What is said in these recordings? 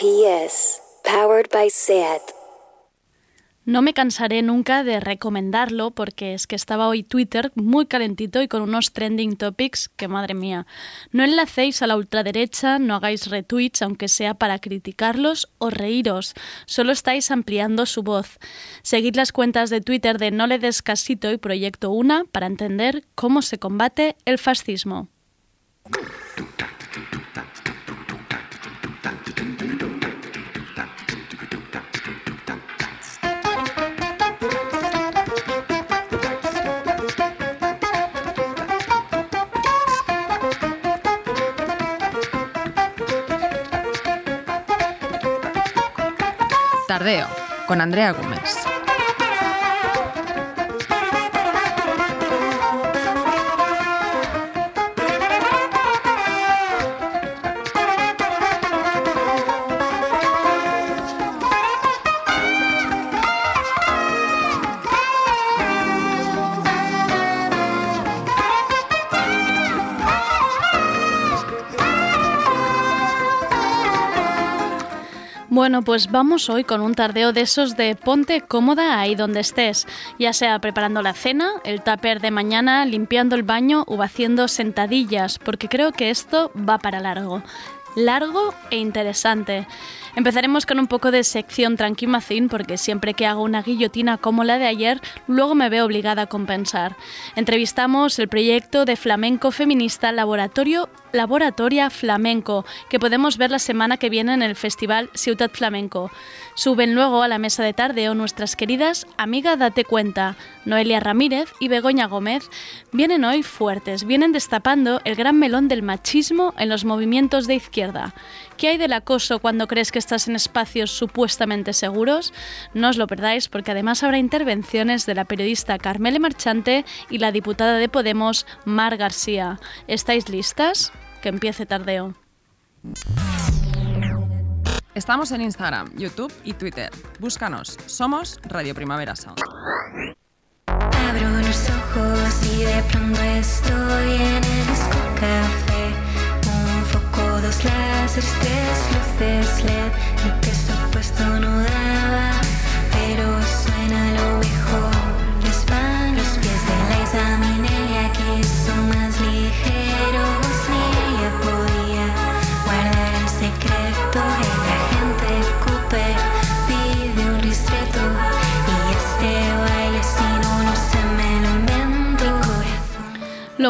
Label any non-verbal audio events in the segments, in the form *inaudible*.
RPS, powered by SAT. No me cansaré nunca de recomendarlo porque es que estaba hoy Twitter muy calentito y con unos trending topics que madre mía. No enlacéis a la ultraderecha, no hagáis retweets aunque sea para criticarlos o reíros, solo estáis ampliando su voz. Seguid las cuentas de Twitter de No le des casito y Proyecto Una para entender cómo se combate el fascismo. Con Andrea Gómez. Bueno, pues vamos hoy con un tardeo de esos de ponte cómoda ahí donde estés, ya sea preparando la cena, el tupper de mañana, limpiando el baño o haciendo sentadillas, porque creo que esto va para largo. Largo e interesante. Empezaremos con un poco de sección tranquimacín porque siempre que hago una guillotina como la de ayer, luego me veo obligada a compensar. Entrevistamos el proyecto de flamenco feminista Laboratorio Laboratoria Flamenco, que podemos ver la semana que viene en el Festival Ciutat Flamenco. Suben luego a la mesa de tardeo nuestras queridas Amiga Date Cuenta, Noelia Ramírez y Begoña Gómez. Vienen hoy fuertes, vienen destapando el gran melón del machismo en los movimientos de izquierda. ¿Qué hay del acoso cuando crees que estás en espacios supuestamente seguros? No os lo perdáis porque además habrá intervenciones de la periodista Carmele Marchante y la diputada de Podemos, Mar García. ¿Estáis listas? Que empiece tardeo. Estamos en Instagram, YouTube y Twitter. Búscanos. Somos Radio Primavera Sound. Abro los ojos y de pronto estoy en el disco café. Un foco, dos láseres, luces LED. El presupuesto no daba, pero suena lo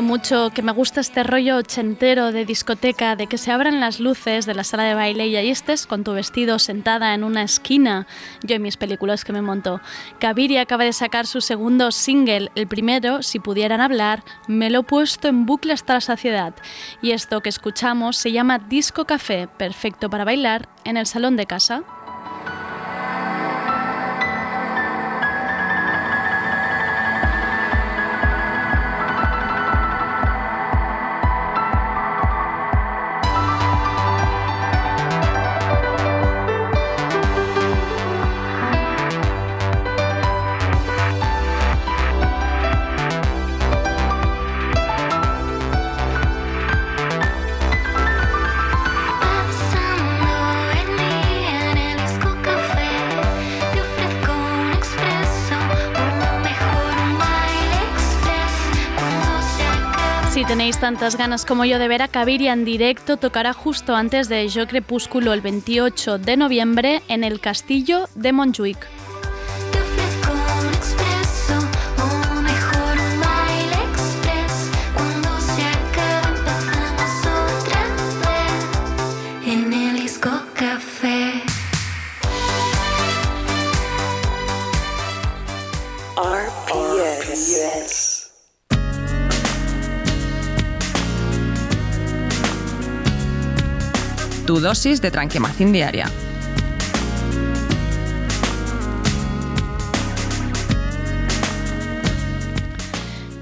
Mucho que me gusta este rollo ochentero de discoteca, de que se abran las luces de la sala de baile y ahí estés con tu vestido sentada en una esquina. Yo en mis películas que me monto. Kaviri acaba de sacar su segundo single, el primero, si pudieran hablar, me lo he puesto en bucle hasta la saciedad. Y esto que escuchamos se llama Disco Café, perfecto para bailar en el salón de casa. Tantas ganas como yo de ver a Caviria en directo, tocará justo antes de Yo Crepúsculo el 28 de noviembre en el Castillo de Montjuic. Tu dosis de tranquimacín diaria.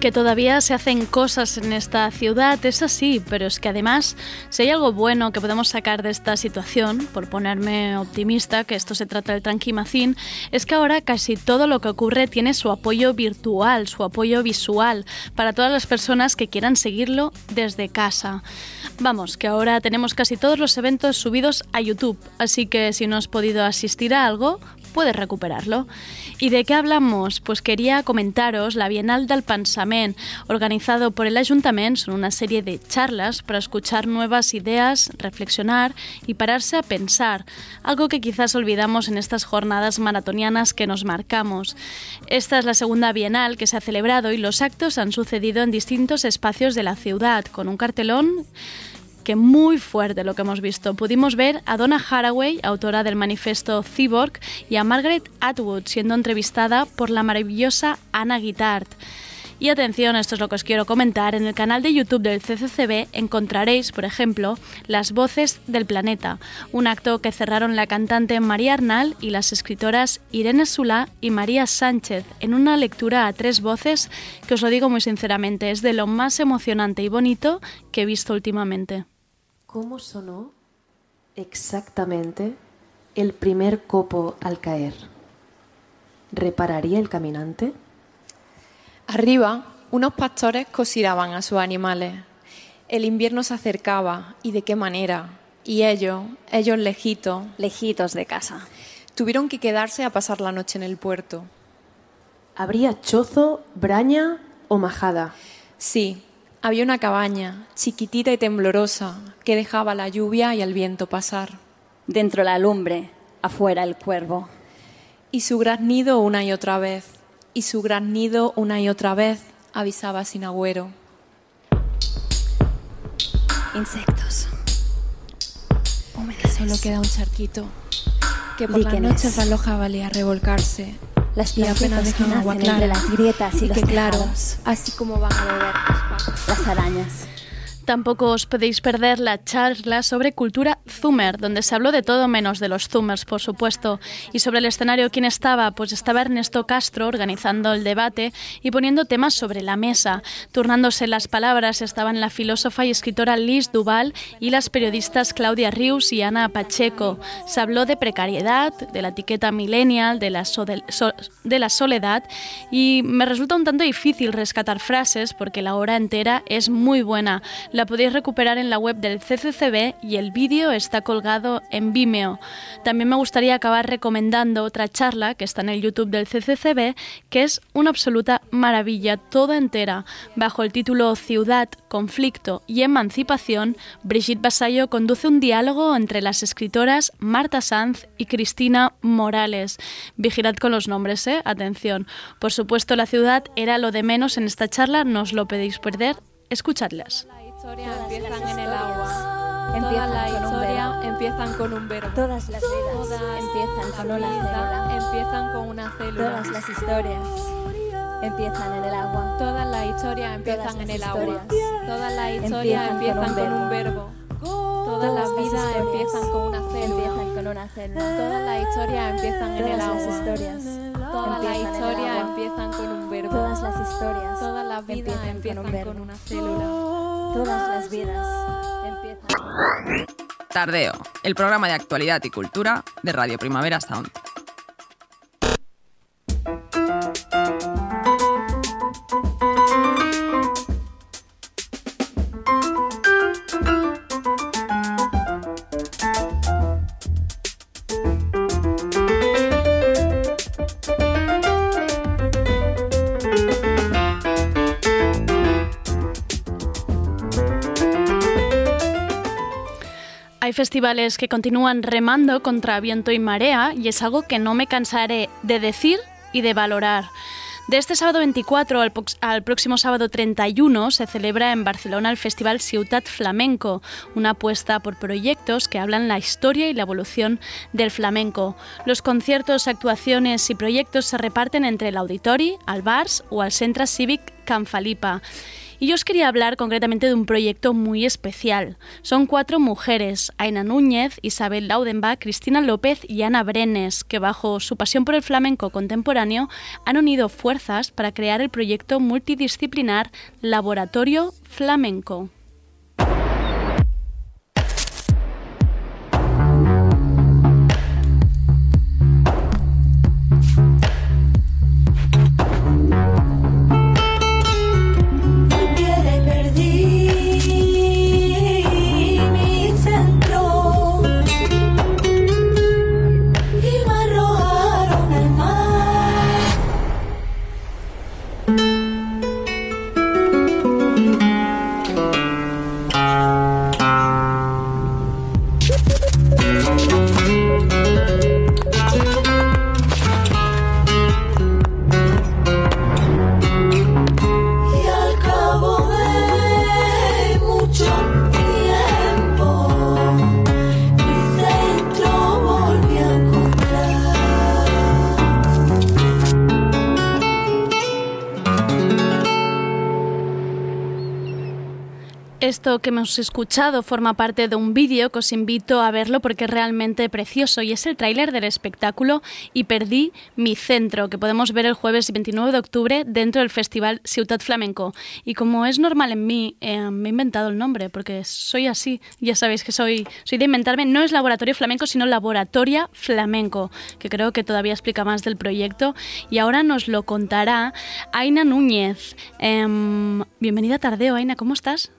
Que todavía se hacen cosas en esta ciudad, es así, pero es que además, si hay algo bueno que podemos sacar de esta situación, por ponerme optimista, que esto se trata del tranquimacín, es que ahora casi todo lo que ocurre tiene su apoyo virtual, su apoyo visual, para todas las personas que quieran seguirlo desde casa. Vamos, que ahora tenemos casi todos los eventos subidos a YouTube, así que si no has podido asistir a algo, puedes recuperarlo. ¿Y de qué hablamos? Pues quería comentaros la Bienal del Pensament, organizado por el Ayuntamiento, son una serie de charlas para escuchar nuevas ideas, reflexionar y pararse a pensar, algo que quizás olvidamos en estas jornadas maratonianas que nos marcamos. Esta es la segunda Bienal que se ha celebrado y los actos han sucedido en distintos espacios de la ciudad, con un cartelón que muy fuerte lo que hemos visto. Pudimos ver a Donna Haraway, autora del manifiesto Cyborg, y a Margaret Atwood siendo entrevistada por la maravillosa Anna Guitart. Y atención, esto es lo que os quiero comentar, en el canal de YouTube del CCCB encontraréis, por ejemplo, Las Voces del Planeta, un acto que cerraron la cantante María Arnal y las escritoras Irene Sula y María Sánchez, en una lectura a tres voces que os lo digo muy sinceramente, es de lo más emocionante y bonito que he visto últimamente. ¿Cómo sonó exactamente el primer copo al caer? ¿Repararía el caminante? Arriba, unos pastores cosiraban a sus animales. El invierno se acercaba, y de qué manera. Y ellos, ellos lejitos, lejitos de casa, tuvieron que quedarse a pasar la noche en el puerto. ¿Habría chozo, braña o majada? Sí, había una cabaña, chiquitita y temblorosa, que dejaba la lluvia y el viento pasar. Dentro la lumbre, afuera el cuervo. Y su graznido una y otra vez, y su graznido una y otra vez, avisaba sin agüero. Insectos. Que solo queda un charquito, que por las Líquenes. noches la loja valía revolcarse. Las plantitas que nacen entre las grietas y, Y los que claro, tejados. así como van a beber los pájaros. Las arañas. Tampoco os podéis perder la charla sobre cultura Zoomer, donde se habló de todo menos de los Zoomers, por supuesto. Y sobre el escenario, ¿quién estaba? Pues estaba Ernesto Castro organizando el debate y poniendo temas sobre la mesa. Turnándose las palabras estaban la filósofa y escritora Liz Duval y las periodistas Claudia Rius y Ana Pacheco. Se habló de precariedad, de la etiqueta millennial, de la, sode- so- de la soledad y me resulta un tanto difícil rescatar frases porque la hora entera es muy buena. La podéis recuperar en la web del CCCB y el vídeo está colgado en Vimeo. También me gustaría acabar recomendando otra charla que está en el YouTube del CCCB que es una absoluta maravilla, toda entera. Bajo el título Ciudad, Conflicto y Emancipación, Brigitte Basayo conduce un diálogo entre las escritoras Marta Sanz y Cristina Morales. Vigilad con los nombres, ¿eh? Atención. Por supuesto, la ciudad era lo de menos en esta charla, no os lo podéis perder. Escuchadlas. Historias empiezan en el agua. Empiezan Todas las historias empiezan con un verbo. Todas las vidas empiezan con una célula. empiezan con una célula. Todas las historias empiezan en el agua. Todas las historias empiezan en el agua. Todas las historias empiezan con un verbo. Todas las las vidas historias empiezan con una célula. Empiezan con una célula. Todas las historias empiezan en el las agua. historias Todas las historias empiezan con un verbo. Todas las historias Todas las vidas empiezan con un verbo. con una célula. Todas las vidas empiezan. Tardeo, el programa de actualidad y cultura de Radio Primavera Sound. Festivales que continúan remando contra viento y marea y es algo que no me cansaré de decir y de valorar. De este sábado 24 al, próximo sábado 31 se celebra en Barcelona el Festival Ciutat Flamenco, una apuesta por proyectos que hablan la historia y la evolución del flamenco. Los conciertos, actuaciones y proyectos se reparten entre el Auditori, al Bars o al Centre Cívic Can Falipa. Y yo os quería hablar concretamente de un proyecto muy especial. Son cuatro mujeres, Aina Núñez, Isabel Laudenbach, Cristina López y Ana Brenes, que bajo su pasión por el flamenco contemporáneo han unido fuerzas para crear el proyecto multidisciplinar Laboratorio Flamenco. Que hemos escuchado forma parte de un vídeo que os invito a verlo porque es realmente precioso y es el tráiler del espectáculo Y perdí mi centro que podemos ver el jueves 29 de octubre dentro del festival Ciutat Flamenco. Y como es normal en mí, eh, me he inventado el nombre porque soy así, ya sabéis que soy, soy de inventarme, no es laboratorio flamenco sino laboratoria flamenco, que creo que todavía explica más del proyecto y ahora nos lo contará Aina Núñez. Em, bienvenida Tardeo, Aina, ¿cómo estás?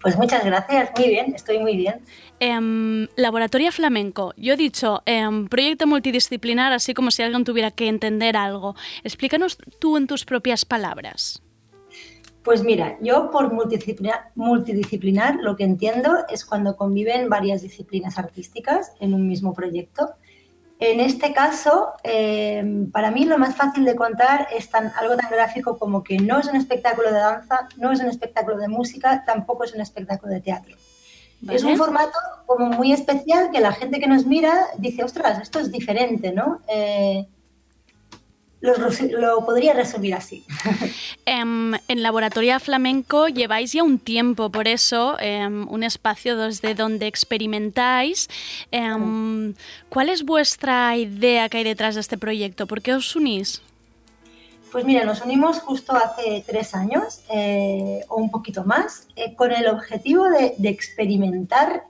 Pues muchas gracias, muy bien, estoy muy bien. Eh, Laboratoria Flamenco. Yo he dicho em, proyecto multidisciplinar, así como si alguien tuviera que entender algo. Explícanos tú en tus propias palabras. Pues mira, yo por multidisciplinar, multidisciplinar lo que entiendo es cuando conviven varias disciplinas artísticas en un mismo proyecto en este caso, em, para mí lo más fácil de contar es tan, algo tan gráfico como que no es un espectáculo de danza, no es un espectáculo de música, tampoco es un espectáculo de teatro. Es un formato como muy especial que la gente que nos mira dice, ostras, esto es diferente, ¿no? Eh, lo, podría resumir así. *laughs* Em, en Laboratorio Flamenco lleváis ya un tiempo, por eso em, un espacio desde donde experimentáis. Em, ¿Cuál es vuestra idea que hay detrás de este proyecto? ¿Por qué os unís? Pues mira, nos unimos justo hace tres años eh, o un poquito más eh, con el objetivo de, de experimentar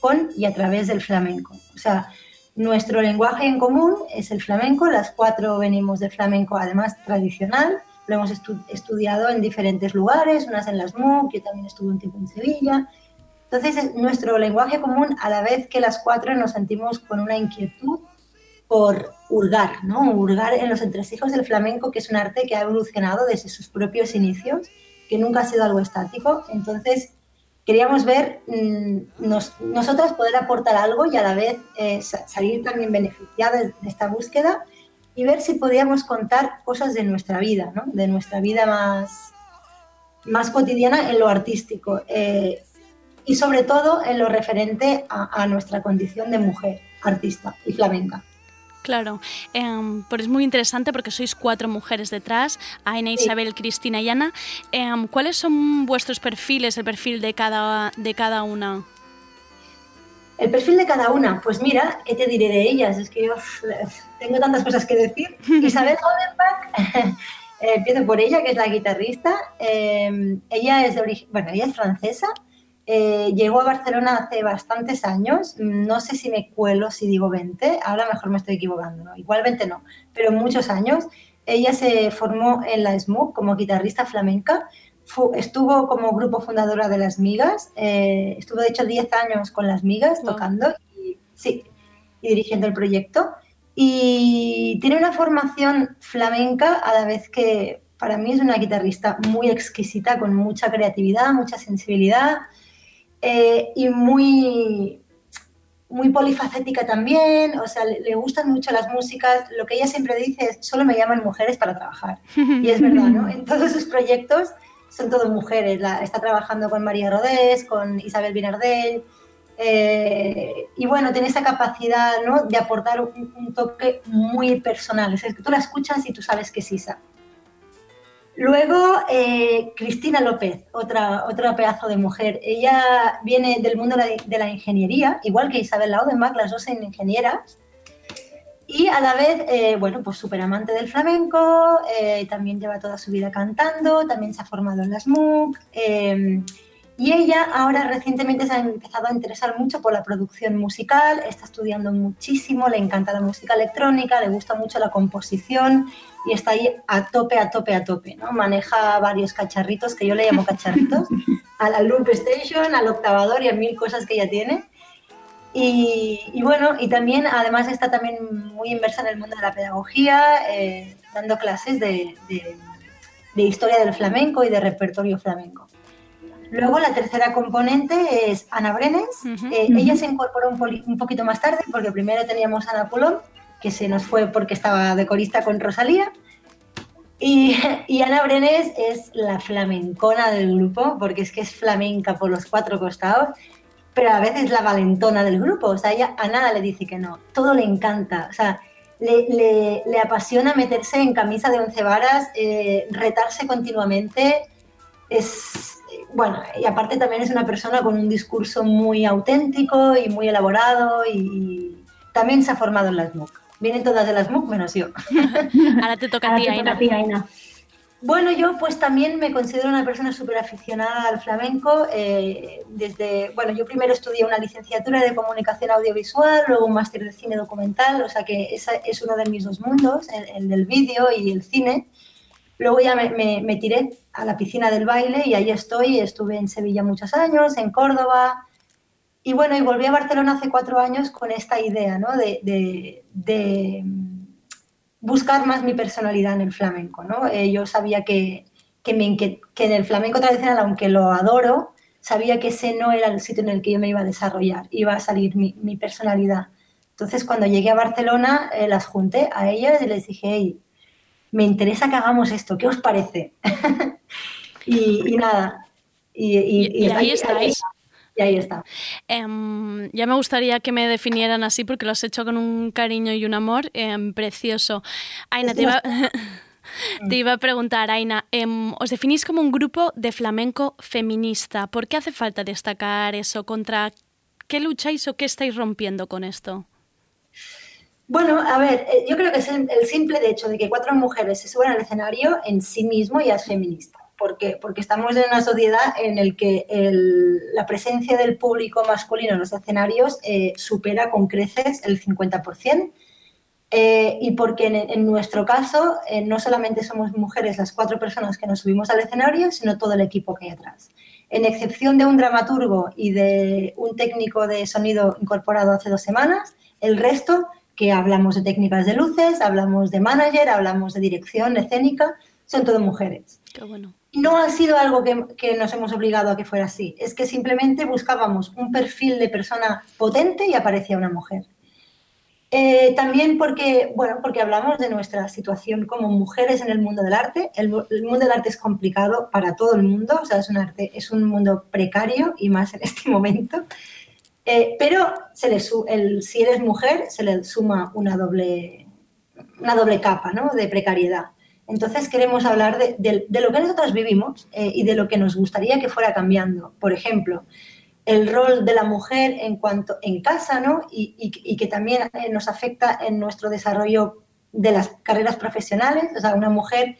con y a través del flamenco. O sea, nuestro lenguaje en común es el flamenco, las cuatro venimos de flamenco además tradicional, lo hemos estudiado en diferentes lugares, unas en las MOOC, yo también estuve un tiempo en Sevilla. Entonces, nuestro lenguaje común, a la vez que las cuatro nos sentimos con una inquietud por hurgar, ¿no? Hurgar en los entresijos del flamenco, que es un arte que ha evolucionado desde sus propios inicios, que nunca ha sido algo estático. Entonces, queríamos ver mm, nosotras poder aportar algo y a la vez eh, salir también beneficiadas de, esta búsqueda y ver si podíamos contar cosas de nuestra vida, ¿no? de nuestra vida más, más cotidiana en lo artístico eh, y sobre todo en lo referente a, a nuestra condición de mujer artista y flamenca. Claro, eh, pero es muy interesante porque sois cuatro mujeres detrás, Aina, Isabel, Cristina y Ana. Em, ¿Cuáles son vuestros perfiles, el perfil de cada, de cada una? El perfil de cada una, pues mira, ¿qué te diré de ellas? Es que yo tengo tantas cosas que decir. *laughs* Isabel Goldenbach, *laughs* eh, empiezo por ella, que es la guitarrista. Em, ella es de origen, bueno, ella es francesa, eh, llegó a Barcelona hace bastantes años, no sé si me cuelo si digo 20, ahora mejor me estoy equivocando, ¿no? igual 20 no, pero muchos años. Ella se formó en la SMUC como guitarrista flamenca, estuvo como grupo fundadora de Las Migas, eh, estuvo de hecho 10 años con Las Migas tocando y, sí, y dirigiendo el proyecto. Y tiene una formación flamenca a la vez que para mí es una guitarrista muy exquisita, con mucha creatividad, mucha sensibilidad, eh, y muy, muy polifacética también, o sea, le, gustan mucho las músicas. Lo que ella siempre dice es, solo me llaman mujeres para trabajar. Y es verdad, ¿no? En todos sus proyectos son todos mujeres. está trabajando con María Rodés, con Isabel Binardel. Eh, y bueno, tiene esa capacidad ¿no? de aportar un, toque muy personal. Es que tú la escuchas y tú sabes que es Isa. Luego, eh, Cristina López, otra, otra pedazo de mujer. Ella viene del mundo de la ingeniería, igual que Isabel Laudenbach, las dos son ingenieras. Y a la vez, eh, bueno, pues súper amante del flamenco, eh, también lleva toda su vida cantando, también se ha formado en las MOOC. y ella ahora recientemente se ha empezado a interesar mucho por la producción musical, está estudiando muchísimo, le encanta la música electrónica, le gusta mucho la composición y está ahí a tope, a tope, a tope, ¿no? Maneja varios cacharritos, que yo le llamo cacharritos, a la Loop Station, al octavador y a mil cosas que ella tiene. Y, bueno, y también, además está también muy inversa en el mundo de la pedagogía, eh, dando clases de, de, historia del flamenco y de repertorio flamenco. Luego la tercera componente es Ana Brenes. Eh, ella se incorporó un, un, poquito más tarde porque primero teníamos a Ana Pulón que se nos fue porque estaba de corista con Rosalía. Y, Ana Brenes es la flamencona del grupo, porque es que es flamenca por los cuatro costados, pero a veces la valentona del grupo. O sea, ella a nada le dice que no, todo le encanta. O sea, le, le, apasiona meterse en camisa de once varas, eh, retarse continuamente. Es, bueno, y aparte también es una persona con un discurso muy auténtico y muy elaborado y también se ha formado en las MOOC. Vienen todas de las MOOC menos yo. *laughs* Ahora te toca a ti, Aina. Bueno, yo pues también me considero una persona súper aficionada al flamenco. eh, desde, bueno, yo primero estudié una licenciatura de comunicación audiovisual, luego un máster de cine documental, o sea que ese es uno de mis dos mundos, el, el del vídeo y el cine. Luego ya me, me- me tiré a la piscina del baile y ahí estoy. Estuve en Sevilla muchos años, en Córdoba. Y bueno, y volví a Barcelona hace cuatro años con esta idea, ¿no? De, de- de, buscar más mi personalidad en el flamenco, ¿no? Eh, yo sabía que, que, me inque- que en el flamenco tradicional, aunque lo adoro, sabía que ese no era el sitio en el que yo me iba a desarrollar, iba a salir mi, mi personalidad. Entonces, cuando llegué a Barcelona, eh, las junté a ellas y les dije, hey, me interesa que hagamos esto, ¿qué os parece? *laughs* y, y nada. Y, y- Y- y ahí estáis. está. Y ahí está. Em, ya me gustaría que me definieran así porque lo has hecho con un cariño y un amor em, precioso. Aina, te iba, *laughs* te iba a preguntar, Aina, em, os definís como un grupo de flamenco feminista. ¿Por qué hace falta destacar eso? ¿Contra qué lucháis o qué estáis rompiendo con esto? Bueno, a ver, eh, yo creo que es el, el simple hecho de que cuatro mujeres se suban al escenario en sí mismo ya es feminista. Porque estamos en una sociedad en la que el- la presencia del público masculino en los escenarios eh, supera con creces el 50%. eh, y porque en, en nuestro caso eh, no solamente somos mujeres las cuatro personas que nos subimos al escenario, sino todo el equipo que hay atrás. En excepción de un dramaturgo y de un técnico de sonido incorporado hace dos semanas, el resto, que hablamos de técnicas de luces, hablamos de manager, hablamos de dirección escénica, son todo mujeres. Qué bueno. No ha sido algo que, nos hemos obligado a que fuera así, es que simplemente buscábamos un perfil de persona potente y aparecía una mujer. Eh, también porque, bueno, porque hablamos de nuestra situación como mujeres en el mundo del arte. El, mu- el mundo del arte es complicado para todo el mundo, o sea, es un, arte, es un mundo precario y más en *laughs* este momento. Eh, pero se le el- si eres mujer, se le suma una doble, una doble capa ¿no? de precariedad. Entonces queremos hablar de, lo que nosotros vivimos eh, y de lo que nos gustaría que fuera cambiando. Por ejemplo, el rol de la mujer en cuanto en casa, ¿no? Y, que también eh, nos afecta en nuestro desarrollo de las carreras profesionales. O sea, una mujer,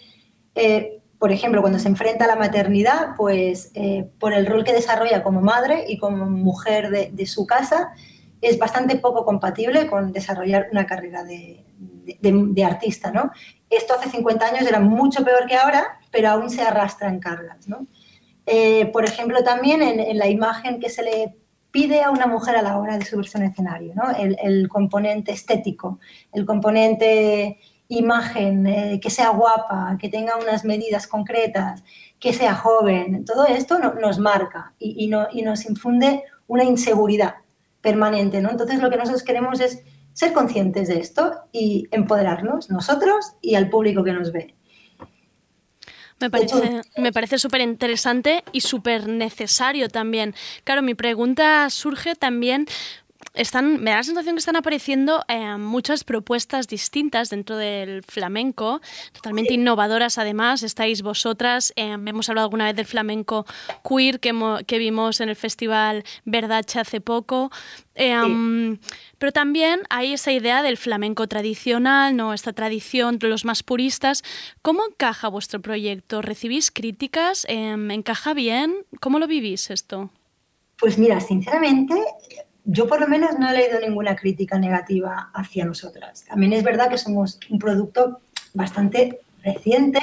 eh, por ejemplo, cuando se enfrenta a la maternidad, pues por el rol que desarrolla como madre y como mujer de su casa, es bastante poco compatible con desarrollar una carrera de, de- artista, ¿no? Esto hace 50 años era mucho peor que ahora, pero aún se arrastran cargas, ¿no? Eh, por ejemplo, también en, la imagen que se le pide a una mujer a la hora de subirse a un escenario, ¿no? el, componente estético, el componente imagen, eh, que sea guapa, que tenga unas medidas concretas, que sea joven, todo esto no- nos marca y, y nos infunde una inseguridad permanente. ¿no? Entonces lo que nosotros queremos es ser conscientes de esto y empoderarnos nosotros y al público que nos ve. Me parece, me parece súper interesante y súper necesario también. Claro, mi pregunta surge también. Están, me da la sensación que están apareciendo eh, muchas propuestas distintas dentro del flamenco, totalmente innovadoras además. Estáis vosotras, eh, hemos hablado alguna vez del flamenco queer que, vimos en el festival Verdache hace poco. Eh, um, Pero también hay esa idea del flamenco tradicional, ¿no? esta tradición los más puristas. ¿Cómo encaja vuestro proyecto? ¿Recibís críticas? ¿Encaja bien? ¿Cómo lo vivís esto? Pues mira, sinceramente, yo por lo menos no he leído ninguna crítica negativa hacia nosotras. También es verdad que somos un producto bastante reciente,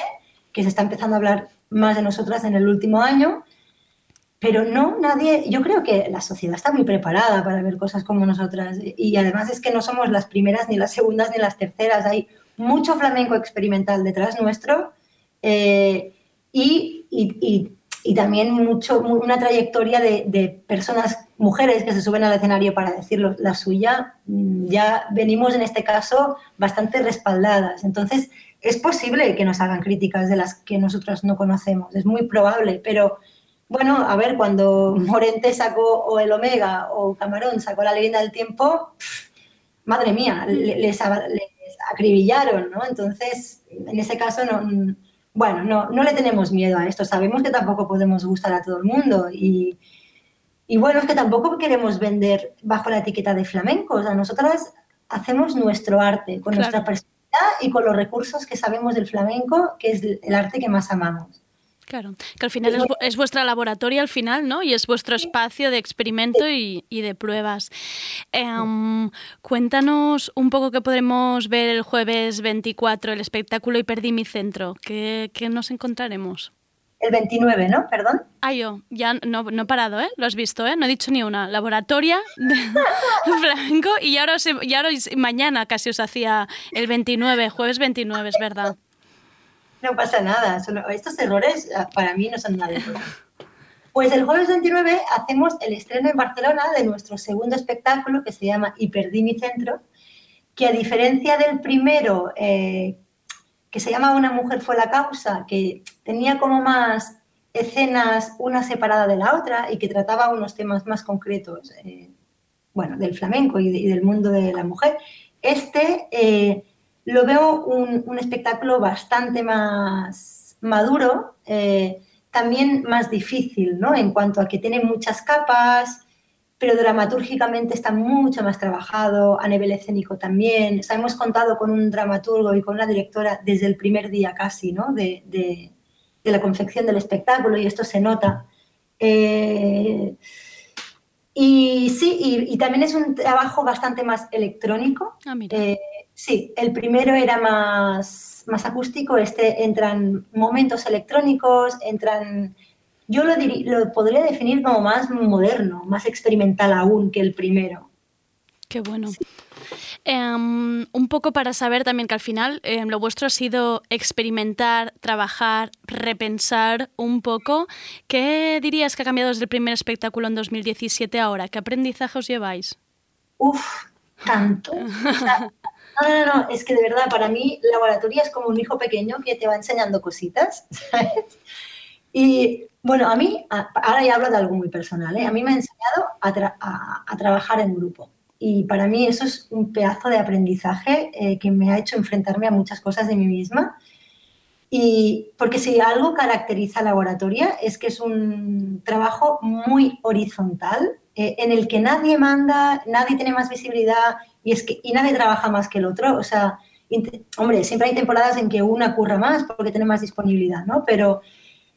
que se está empezando a hablar más de nosotras en el último año, pero no, nadie, yo creo que la sociedad está muy preparada para ver cosas como nosotras y además es que no somos las primeras, ni las segundas, ni las terceras, hay mucho flamenco experimental detrás nuestro eh, y, y- y- también mucho, mu- una trayectoria de, de personas, mujeres que se suben al escenario para decir la suya, mm, ya venimos en este caso bastante respaldadas. Entonces, es posible que nos hagan críticas de las que nosotras no conocemos, es muy probable, pero bueno, a ver, cuando Morente sacó o el Omega o Camarón sacó la leyenda del tiempo, pff, madre mía, le- les, les acribillaron, ¿no? Entonces, en ese caso no, bueno, no, no le tenemos miedo a esto. Sabemos que tampoco podemos gustar a todo el mundo y, y bueno, es que tampoco queremos vender bajo la etiqueta de flamenco. O sea, nosotras hacemos nuestro arte con Claro. nuestra personalidad y con los recursos que sabemos del flamenco, que es el arte que más amamos. Claro, que al final es, vu- es vuestra laboratorio al final, ¿no? Y es vuestro espacio de experimento y, y de pruebas. Em, cuéntanos un poco qué podremos ver el jueves 24, el espectáculo Y perdí mi centro. ¿Qué, qué nos encontraremos? El 29, ¿no? Perdón. Ah, yo, ya no, no he parado, ¿eh? Lo has visto, ¿eh? No he dicho ni una. Laboratoria de *laughs* flamenco y ahora, os, y ahora os- mañana casi os hacía el 29, jueves 29, es verdad. No pasa nada. estos errores ah, para mí no son nada. Pues el jueves 29 hacemos el estreno en Barcelona de nuestro segundo espectáculo que se llama mi centro, que a diferencia del primero, eh, que se llama Una mujer fue la causa, que tenía como más escenas una separada de la otra y que trataba unos temas más concretos, eh, bueno, del flamenco y, de- y del mundo de la mujer, este eh, lo veo un, espectáculo bastante más maduro, eh, también más difícil, ¿no? En cuanto a que tiene muchas capas, pero dramatúrgicamente está mucho más trabajado, a nivel escénico también. O sea, hemos contado con un dramaturgo y con una directora desde el primer día casi, ¿no? De- de la confección del espectáculo y esto se nota. Eh, y sí, y, y también es un trabajo bastante más electrónico. Ah, mira. Eh, sí, el primero era más, más acústico, este entran momentos electrónicos, entran... Yo lo, diri- lo podría definir como más moderno, más experimental aún que el primero. Qué bueno. Em, un poco para saber también que al final em, lo vuestro ha sido experimentar, trabajar, repensar un poco. ¿Qué dirías que ha cambiado desde el primer espectáculo en 2017 ahora? ¿Qué aprendizaje os lleváis? Uf, tanto. No, no, no, es que de verdad para mí laboratorio es como un hijo pequeño que te va enseñando cositas, *laughs* ¿sabes? Y bueno, a mí, ahora ya hablo de algo muy personal, ¿eh? a mí me ha enseñado a trabajar en grupo. Y para mí eso es un pedazo de aprendizaje eh, que me ha hecho enfrentarme a muchas cosas de mí misma. Y porque si algo caracteriza a Laboratoria es que es un trabajo muy horizontal, eh, en el que nadie manda, nadie tiene más visibilidad y, es que, y nadie trabaja más que el otro. O sea, hombre, siempre hay temporadas en que una curra más porque tiene más disponibilidad, ¿no? Pero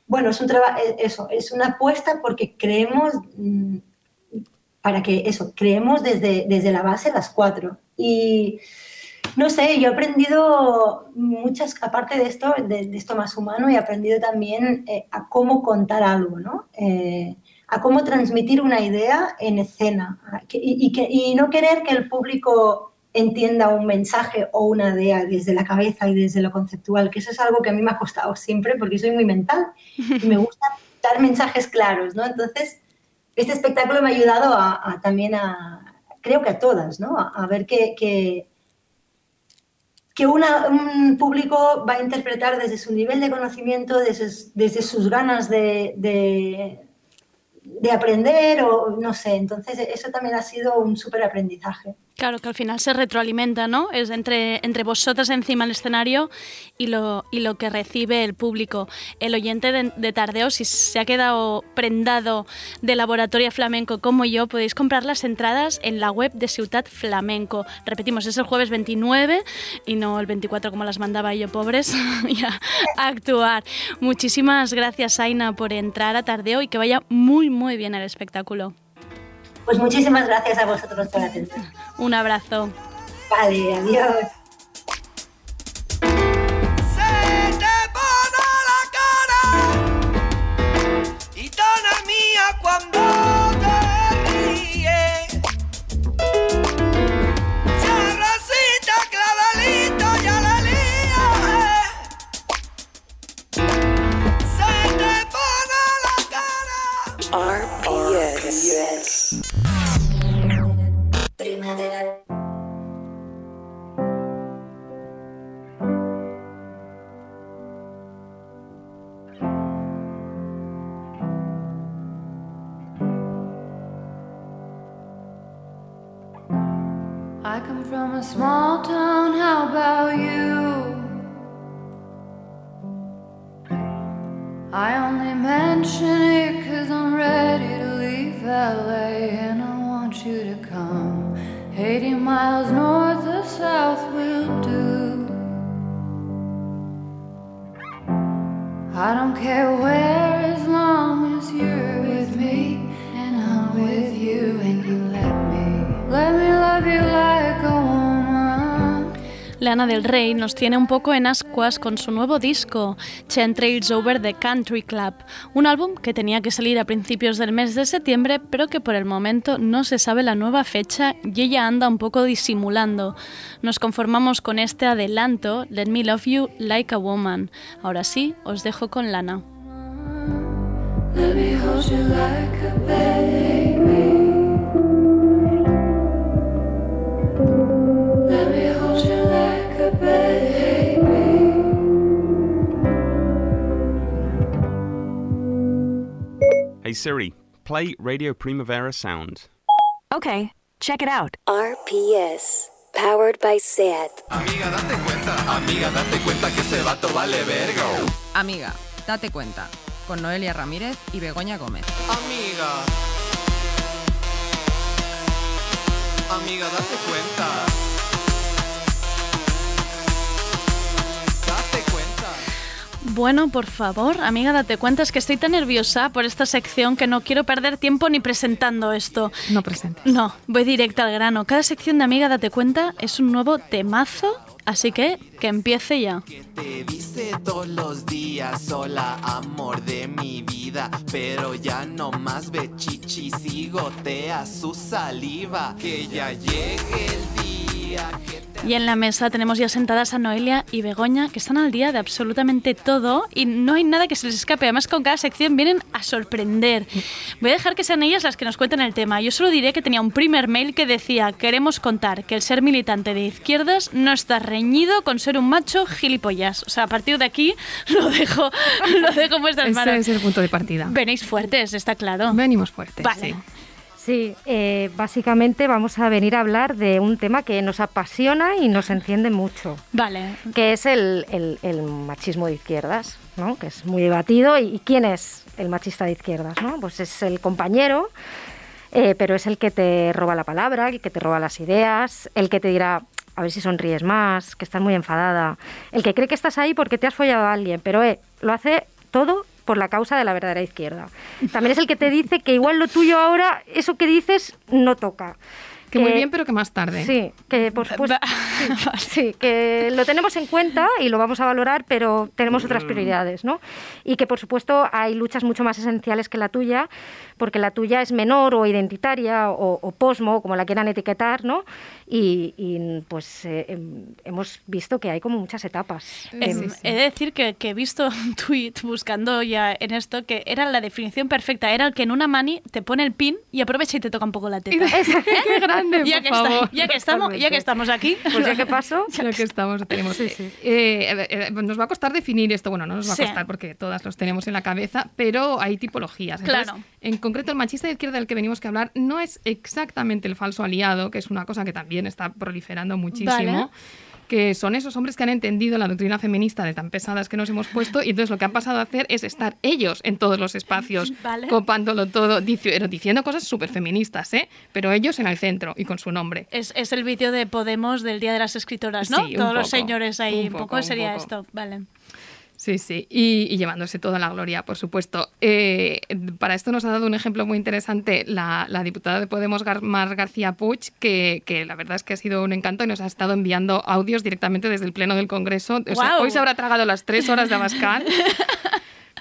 bueno, es un trabajo, eso, es una apuesta porque creemos, mm, para que eso, creemos desde, desde la base las cuatro. Y no sé, yo he aprendido muchas, aparte de esto, de, esto más humano, he aprendido también eh, a cómo contar algo, ¿no? Eh, a cómo transmitir una idea en escena a que- y, y que, y no querer que el público entienda un mensaje o una idea desde la cabeza y desde lo conceptual, que eso es algo que a mí me ha costado siempre porque soy muy mental y me gusta *laughs* dar mensajes claros, ¿no? Entonces, este espectáculo me ha ayudado a, también a, creo que a todas, ¿no? A, ver que, que, un público va a interpretar desde su nivel de conocimiento, desde, sus- desde sus ganas de, de, de aprender o no sé. Entonces, eso también ha sido un súper aprendizaje. Claro, que al final se retroalimenta, ¿no? Es entre, entre vosotras encima del escenario y lo, y lo que recibe el público. El oyente de, de Tardeo, si se ha quedado prendado de Laboratorio Flamenco como yo, podéis comprar las entradas en la web de Ciutat Flamenco. Repetimos, es el jueves 29 y no el 24 como las mandaba yo, pobres, *laughs* a actuar. Muchísimas gracias, Aina, por entrar a Tardeo y que vaya muy, muy bien el espectáculo. Pues muchísimas gracias a vosotros por atender. Un abrazo. Vale, adiós. Se te Primavera. I come from a small Lana del Rey nos tiene un poco en ascuas con su nuevo disco, Chen Trails Over the Country Club, un álbum que tenía que salir a principios del mes de septiembre, pero que por el momento no se sabe la nueva fecha y ella anda un poco disimulando. Nos conformamos con este adelanto, Let Me Love You Like a Woman. Ahora sí, os dejo con Lana. Let me hold you like a baby. Hey Siri, play Radio Primavera Sound. Okay, check it out. RPS, powered by SAT. Amiga, date cuenta, amiga, date cuenta que ese vato vale verga. Amiga, date cuenta, con Noelia Ramírez y Begoña Gómez. Amiga. Amiga, date cuenta. Bueno, por favor, amiga, date cuenta, es que estoy tan nerviosa por esta sección que no quiero perder tiempo ni presentando esto. No presentes. No, voy directa al grano. Cada sección de Amiga, date cuenta, es un nuevo temazo, así que que empiece ya. Te dice todos los días, hola amor de mi vida, pero ya no más ve chichis y gotea su saliva, que ya llegue el día que te Y en la mesa tenemos ya sentadas a Noelia y Begoña, que están al día de absolutamente todo y no hay nada que se les escape. Además, con cada sección vienen a sorprender. Voy a dejar que sean ellas las que nos cuenten el tema. Yo solo diré que tenía un primer mail que decía: Queremos contar que el ser militante de izquierdas no está reñido con ser un macho gilipollas. O sea, a partir de aquí *laughs* lo dejo, lo dejo en vuestras Ese manos. es el punto de partida. Venéis fuertes, está claro. Venimos fuertes. Vale. sí. Sí, eh, básicamente vamos a venir a hablar de un tema que nos apasiona y nos enciende mucho, Vale. que es el, el- el machismo de izquierdas, ¿no? que es muy debatido. ¿Y, y quién es el machista de izquierdas? ¿no? Pues es el compañero, eh, pero es el que te roba la palabra, el que te roba las ideas, el que te dirá, a ver si sonríes más, que estás muy enfadada, el que cree que estás ahí porque te has follado a alguien, pero eh, lo hace todo por la causa de la verdadera izquierda. También es el que te dice que igual lo tuyo ahora, eso que dices, no toca. Que muy bien, pero que más tarde. Sí, que por *laughs* supuesto. sí, sí, que lo tenemos en cuenta y lo vamos a valorar, pero tenemos otras prioridades, ¿no? Y que por supuesto hay luchas mucho más esenciales que la tuya, porque la tuya es menor o identitaria o, o posmo, como la quieran etiquetar, ¿no? Y, y, pues eh, em, hemos visto que hay como muchas etapas. Em, He de decir que, que he visto *laughs* un tweet buscando ya en esto que era la definición perfecta. Era el que en una mani te pone el pin y aprovecha y te toca un poco la teta. *laughs* ¡Qué grande, ya por que, está- favor! ya, que estamos, ya que estamos aquí. Pues ya que paso. *laughs* Ya que estamos, tenemos. Eh, eh, eh, nos va a costar definir esto. Bueno, no nos va Sí. a costar porque todas los tenemos en la cabeza, pero hay tipologías. Entonces, Claro. En concreto, el machista de izquierda del que venimos que hablar no es exactamente el falso aliado, que es una cosa que también está proliferando muchísimo. Vale. Que son esos hombres que han entendido la doctrina feminista de tan pesadas que nos hemos puesto y entonces lo que han pasado a hacer es estar ellos en todos los espacios, *laughs* Vale. copándolo todo, dici- diciendo cosas súper feministas, ¿eh? pero ellos en el centro y con su nombre. Es, es el vídeo de Podemos del Día de las Escritoras, ¿no? Sí, Todos los señores ahí, un un poco, sería poco. esto. Vale. Sí, sí, y, y llevándose toda la gloria, por supuesto. Eh, para esto nos ha dado un ejemplo muy interesante la, la diputada de Podemos, Gar- Mar García Puig, que, que la verdad es que ha sido un encanto y nos ha estado enviando audios directamente desde el Pleno del Congreso. O sea, ¡Guau! hoy se habrá tragado las tres horas de Abascal. *laughs*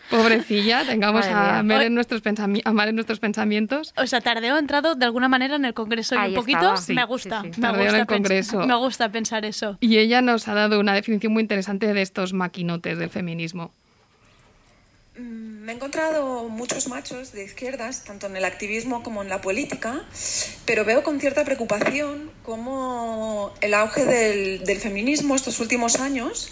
Pobrecilla, tengamos Madre a. Mer en nuestros pensami- a Mar en nuestros pensamientos. O sea, Tardeo ha entrado de alguna manera en el Congreso y Ahí un poquito. Sí, me gusta. sí, sí. Me, Tardeo en el Congreso. me gusta pensar eso. Y ella nos ha dado una definición muy interesante de estos maquinotes del feminismo. Mm, Me he encontrado muchos machos de izquierdas, tanto en el activismo como en la política, pero veo con cierta preocupación cómo el auge del, del feminismo estos últimos años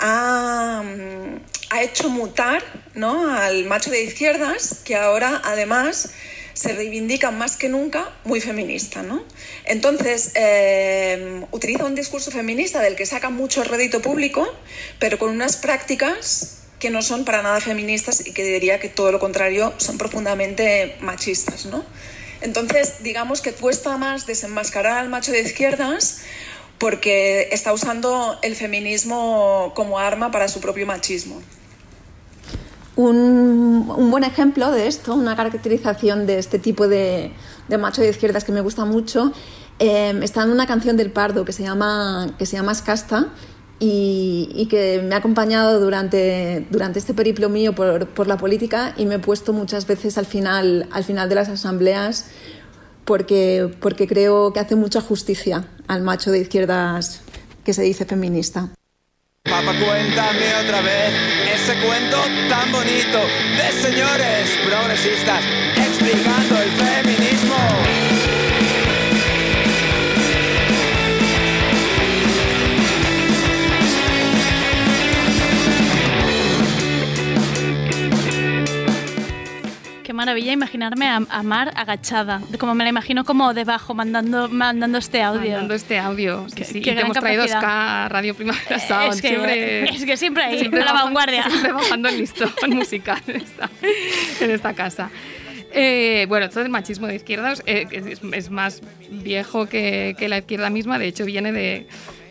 ha, mm, ha hecho mutar ¿no? al macho de izquierdas, que ahora además se reivindica más que nunca muy feminista. ¿no? Entonces, eh, utiliza un discurso feminista del que saca mucho rédito público, pero con unas prácticas que no son para nada feministas y que diría que todo lo contrario son profundamente machistas, ¿no? Entonces, digamos que cuesta más desenmascarar al macho de izquierdas porque está usando el feminismo como arma para su propio machismo. Un, un buen ejemplo de esto, una caracterización de este tipo de, de macho de izquierdas que me gusta mucho, eh, está en una canción del Pardo que se llama, que se llama Escasta y, y que me ha acompañado durante, durante este periplo mío por, por la política y me he puesto muchas veces al final, al final de las asambleas porque, porque creo que hace mucha justicia al macho de izquierdas que se dice feminista. Papá, cuéntame otra vez ese cuento tan bonito de señores progresistas explicando Qué maravilla imaginarme a, a Mar agachada, como me la imagino como debajo, mandando, mandando este audio. Mandando este audio, sí, sí. qué y te hemos traído. Ska Radio Primavera Sound. es, que, siempre, es que siempre ahí, siempre a la vanguardia. Siempre bajando el listón musical en esta, en esta casa. Eh, bueno, esto del machismo de izquierdas eh, es, es más viejo que, que la izquierda misma, de hecho viene de,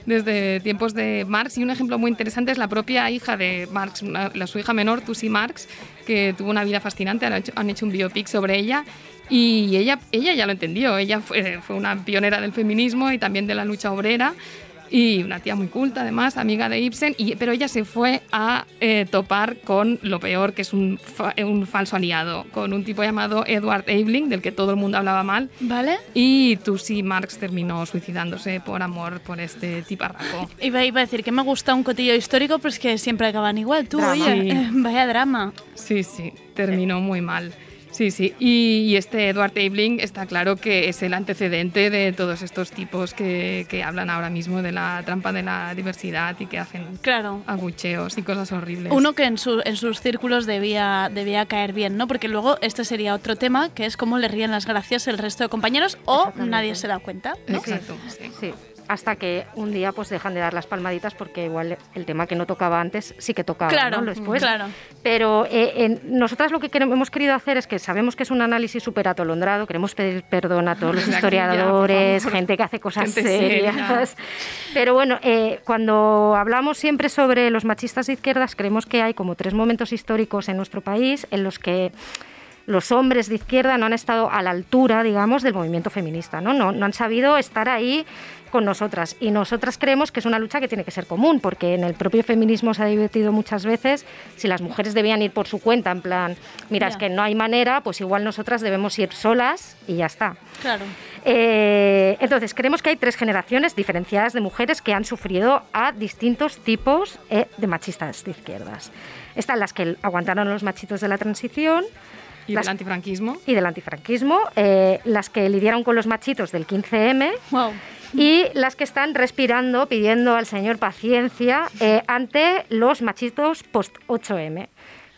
desde tiempos de Marx y un ejemplo muy interesante es la propia hija de Marx, una- la, su hija menor, Tusi Marx, que tuvo una vida fascinante, han hecho, un biopic sobre ella y ella, ella ya lo entendió, ella fue, fue una pionera del feminismo y también de la lucha obrera y una tía muy culta además, amiga de Ibsen, y, pero ella se fue a eh, topar con lo peor, que es un, fa- un falso aliado, con un tipo llamado Edward Aveling, del que todo el mundo hablaba mal. ¿Vale? Y Tusi Marx terminó suicidándose por amor por este tiparraco. Iba, iba a decir que me gusta un cotillo histórico, pero es que siempre acaban igual. Tú, Drama. oye, Sí. *laughs* vaya drama. Sí, sí, terminó muy mal. Sí, sí. Y, y este Edward Aveling está claro que es el antecedente de todos estos tipos que, que hablan ahora mismo de la trampa de la diversidad y que hacen Claro. agucheos y cosas horribles. Uno que en, su- en sus círculos debía, debía caer bien, ¿no? Porque luego este sería otro tema, que es cómo le ríen las gracias el resto de compañeros o nadie se da cuenta. ¿no? Exacto. Sí. Hasta que un día pues dejan de dar las palmaditas porque igual el tema que no tocaba antes sí que tocaba Claro, ¿no? después. claro. Pero eh, en- nosotras lo que queremos- hemos querido hacer es que sabemos que es un análisis súper atolondrado, queremos pedir perdón a todos los ya, historiadores, gente que hace cosas Gente serias. Pero bueno, eh, cuando hablamos siempre sobre los machistas de izquierdas, creemos que hay como tres momentos históricos en nuestro país en los que los hombres de izquierda no han estado a la altura, digamos, del movimiento feminista, ¿no? No, no han sabido estar ahí con nosotras. Y nosotras creemos que es una lucha que tiene que ser común, porque en el propio feminismo se ha divertido muchas veces si las mujeres debían ir por su cuenta, en plan, mira, es que no hay manera, pues igual nosotras debemos ir solas y ya está. Claro. Eh, entonces, creemos que hay tres generaciones diferenciadas de mujeres que han sufrido a distintos tipos eh, de machistas de izquierdas. Están las que aguantaron los machitos de la transición. Y las- del antifranquismo. y del antifranquismo, eh, las que lidiaron con los machitos del 15M y las que están respirando, pidiendo al Señor paciencia eh, ante los machitos post-8M.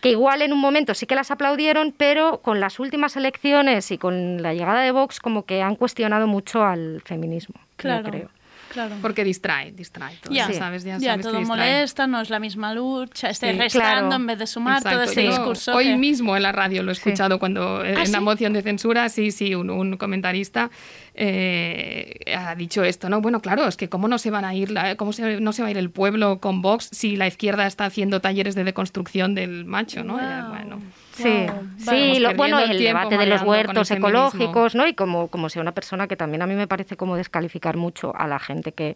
Que igual en un momento sí que las aplaudieron, pero con las últimas elecciones y con la llegada de Vox, como que han cuestionado mucho al feminismo. Claro. creo. Claro. Porque distrae, distrae. Todo, Ya, sabes, ya, ya sabes todo molesta, no es la misma lucha, esté Sí, restando claro. en vez de sumar todo este Yo discurso. Hoy que- mismo en la radio lo he escuchado cuando eh, ¿Ah, en la moción de censura, sí, sí, un, un comentarista eh, ha dicho esto, ¿no? Bueno, claro, es que cómo no se van a ir, la- cómo se- no se va a ir el pueblo con Vox si la izquierda está haciendo talleres de deconstrucción del macho, ¿no? Eh, bueno. Sí, Wow. sí lo- bueno, el tiempo debate de los huertos ecológicos, ¿no? Y como, como sea una persona que también a mí me parece como descalificar mucho a la gente que,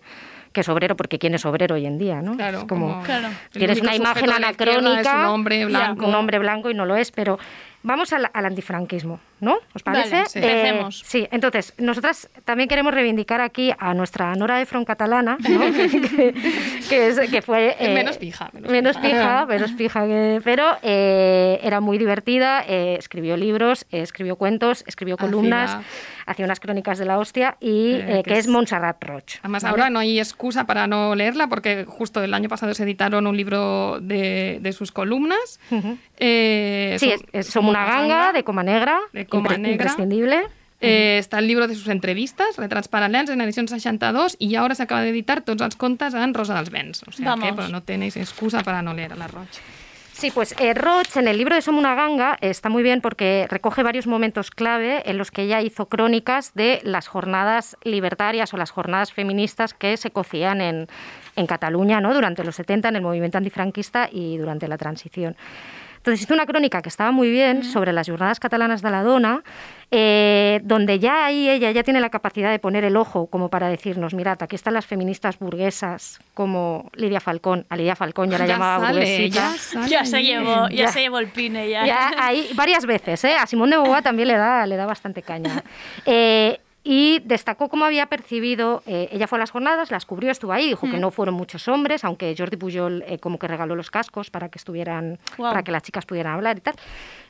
que es obrero, porque ¿quién es obrero hoy en día, no? Claro, Es como, Claro. tienes una imagen anacrónica, un hombre blanco. un hombre blanco y no lo es, pero vamos al, al antifranquismo, ¿no? ¿Os Vale, parece? sí. Empecemos. sí, entonces, nosotras también queremos reivindicar aquí a nuestra Nora Efron catalana, ¿no? *laughs* *laughs* que, que es- que fue... eh, Menos pija, menos Menos pija. pija, *laughs* menos pija que... Pero eh, era muy divertida, eh, escribió libros, eh, escribió cuentos, escribió columnas, Hacía- unas crónicas de la hostia y Eh, eh, que es es- Montserrat Roig. Además, ¿vale? ahora no hay excusa para no leerla porque justo el año pasado se editaron un libro de, de sus columnas. Eh, Sí, son- es, una ganga, de Coma Negra, De Coma impre- Negra. imprescindible. Eh, està el llibre de sus entrevistes, Retrats paral·lels, en edició 62, i ara s'acaba d'editar tots els contes en Rosa dels Vents. O Vamos. que però no tenéis excusa para no leer a la Roig. Sí, pues eh, Roch en el libro de Somos una ganga está muy bien porque recoge varios momentos clave en los que ella hizo crónicas de las jornadas libertarias o las jornadas feministas que se cocían en, en Cataluña ¿no? durante los 70 en el movimiento antifranquista y durante la transición. Entonces hizo una crónica que estaba muy bien sobre las jornadas catalanas de la dona, eh, donde ya ahí ella ya tiene la capacidad de poner el ojo como para decirnos, mirad, aquí están las feministas burguesas como Lidia Falcón, a Lidia Falcón ya la Ya llamaba sale, burguesita. ya sale Ya se llevó- ya se llevó el pine, ya. Ya ahí varias veces, ¿eh? a Simón de Beauvoir también le da, le da bastante caña. Eh, *laughs* y destacó cómo había percibido, eh, ella fue a las jornadas, las cubrió, estuvo ahí, dijo que Mm. no fueron muchos hombres, aunque Jordi Pujol eh, como que regaló los cascos para que estuvieran, Guau. para que las chicas pudieran hablar y tal.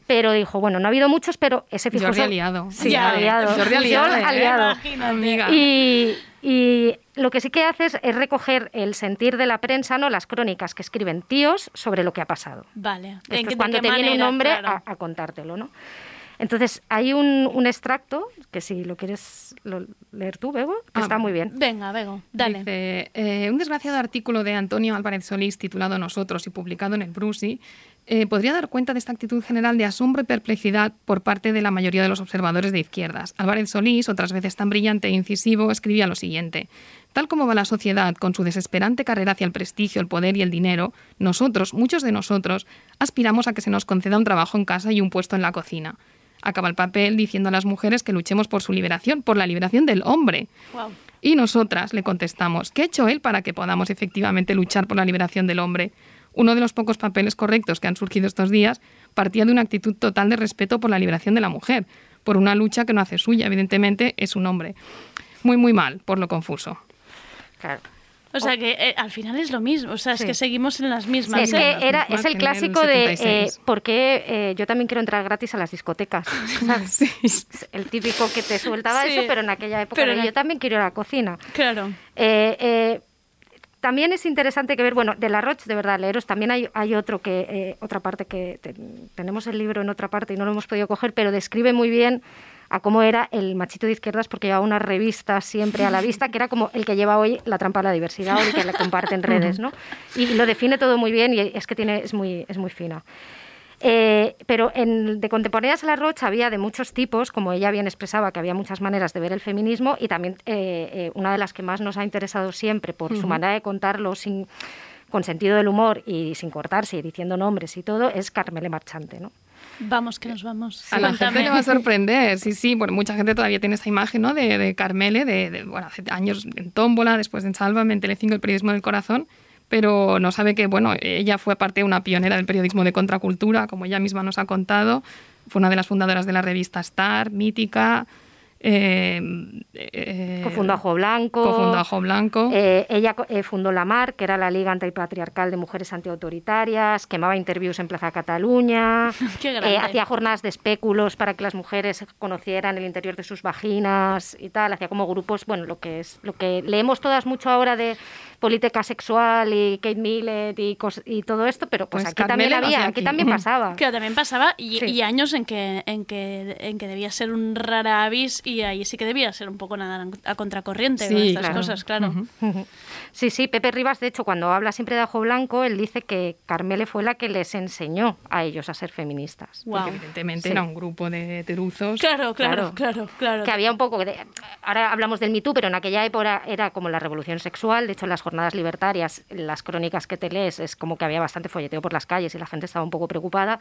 Pero dijo, bueno, no ha habido muchos, pero ese fijó Jordi aliado. Sí, Ya, aliado. Jordi Pujol aliado, ¿eh? aliado. Amiga. Y, y lo que sí que haces es recoger el sentir de la prensa, no las crónicas que escriben tíos sobre lo que ha pasado. Vale. Esto ¿En es cuando te viene un manera? hombre Claro. a, a contártelo, ¿no? Entonces, hay un, un extracto, que si lo quieres lo- leer tú, Bego, que Ah, está muy bien. Venga, Bego, dale. Dice, eh, un desgraciado artículo de Antonio Álvarez Solís titulado Nosotros y publicado en el Brusi eh, podría dar cuenta de esta actitud general de asombro y perplejidad por parte de la mayoría de los observadores de izquierdas. Álvarez Solís, otras veces tan brillante e incisivo, escribía lo siguiente. Tal como va la sociedad con su desesperante carrera hacia el prestigio, el poder y el dinero, nosotros, muchos de nosotros, aspiramos a que se nos conceda un trabajo en casa y un puesto en la cocina. Acaba el papel diciendo a las mujeres que luchemos por su liberación, por la liberación del hombre. Y nosotras le contestamos, ¿qué ha hecho él para que podamos efectivamente luchar por la liberación del hombre? Uno de los pocos papeles correctos que han surgido estos días partía de una actitud total de respeto por la liberación de la mujer, por una lucha que no hace suya, evidentemente es un hombre. Muy, muy mal, por lo confuso. Claro. O sea que eh, al final es lo mismo, o sea, es Sí. que seguimos en las mismas. es que era, es el clásico de eh, 76. por qué eh, yo también quiero entrar gratis a las discotecas. *laughs* El típico que te sueltaba Sí. eso, pero en aquella época Pero en yo también quiero ir a la cocina. Claro. Eh, eh, también es interesante que ver, bueno, de la Roche, de verdad, leeros, también hay, hay otro que, eh, otra parte que te- tenemos el libro en otra parte y no lo hemos podido coger, pero describe muy bien a cómo era el machito de izquierdas porque llevaba una revista siempre a la vista, que era como el que lleva hoy la trampa a la diversidad o el que le comparte en redes, ¿no? Y lo define todo muy bien y es que tiene, es muy, es muy fina. Eh, pero en, de contemporáneas a la Roche había de muchos tipos, como ella bien expresaba, que había muchas maneras de ver el feminismo y también eh, eh, una de las que más nos ha interesado siempre por su manera de contarlo sin, con sentido del humor y sin cortarse y diciendo nombres y todo, es Carmele Marchante. ¿no? Vamos, que nos vamos. A la Cuéntame. gente le va a sorprender, sí, sí. Bueno, mucha gente todavía tiene esa imagen, ¿no? De, de Carmele, de, de, bueno, hace años en Tómbola, después en Sálvame, en Telecinco, el periodismo del corazón, pero no sabe que, bueno, ella fue aparte una pionera del periodismo de contracultura, como ella misma nos ha contado. Fue una de las fundadoras de la revista Star, mítica. Eh, eh, Cofundó Ajo Blanco. Cofundó Ajo Blanco. Eh, ella eh, fundó la MAR, que era la Liga Antipatriarcal de Mujeres Antiautoritarias, quemaba interviews en Plaza Cataluña, *laughs* eh, hacía jornadas de espéculos para que las mujeres conocieran el interior de sus vaginas y tal, hacía como grupos, bueno, lo que es lo que leemos todas mucho ahora de política sexual y Kate Millett y, y todo esto, pero pues, Pues aquí también había, aquí aquí. también *laughs* pasaba. Claro, también pasaba y, Sí. y años en que, en, que, en que debía ser un rara avis y ahí sí que debía ser un poco nadar a contracorriente con Sí, estas claro. cosas, claro. Ujú. *laughs* Sí, sí, Pepe Rivas, de hecho, cuando habla siempre de Ajo Blanco, él dice que Carmele fue la que les enseñó a ellos a ser feministas. Porque evidentemente Sí. era un grupo de teruzos. Claro, claro, claro, claro. Que había un poco de... Ahora hablamos del Me Too, pero en aquella época era como la revolución sexual. De hecho, las jornadas libertarias, las crónicas que te lees, es como que había bastante folleteo por las calles y la gente estaba un poco preocupada.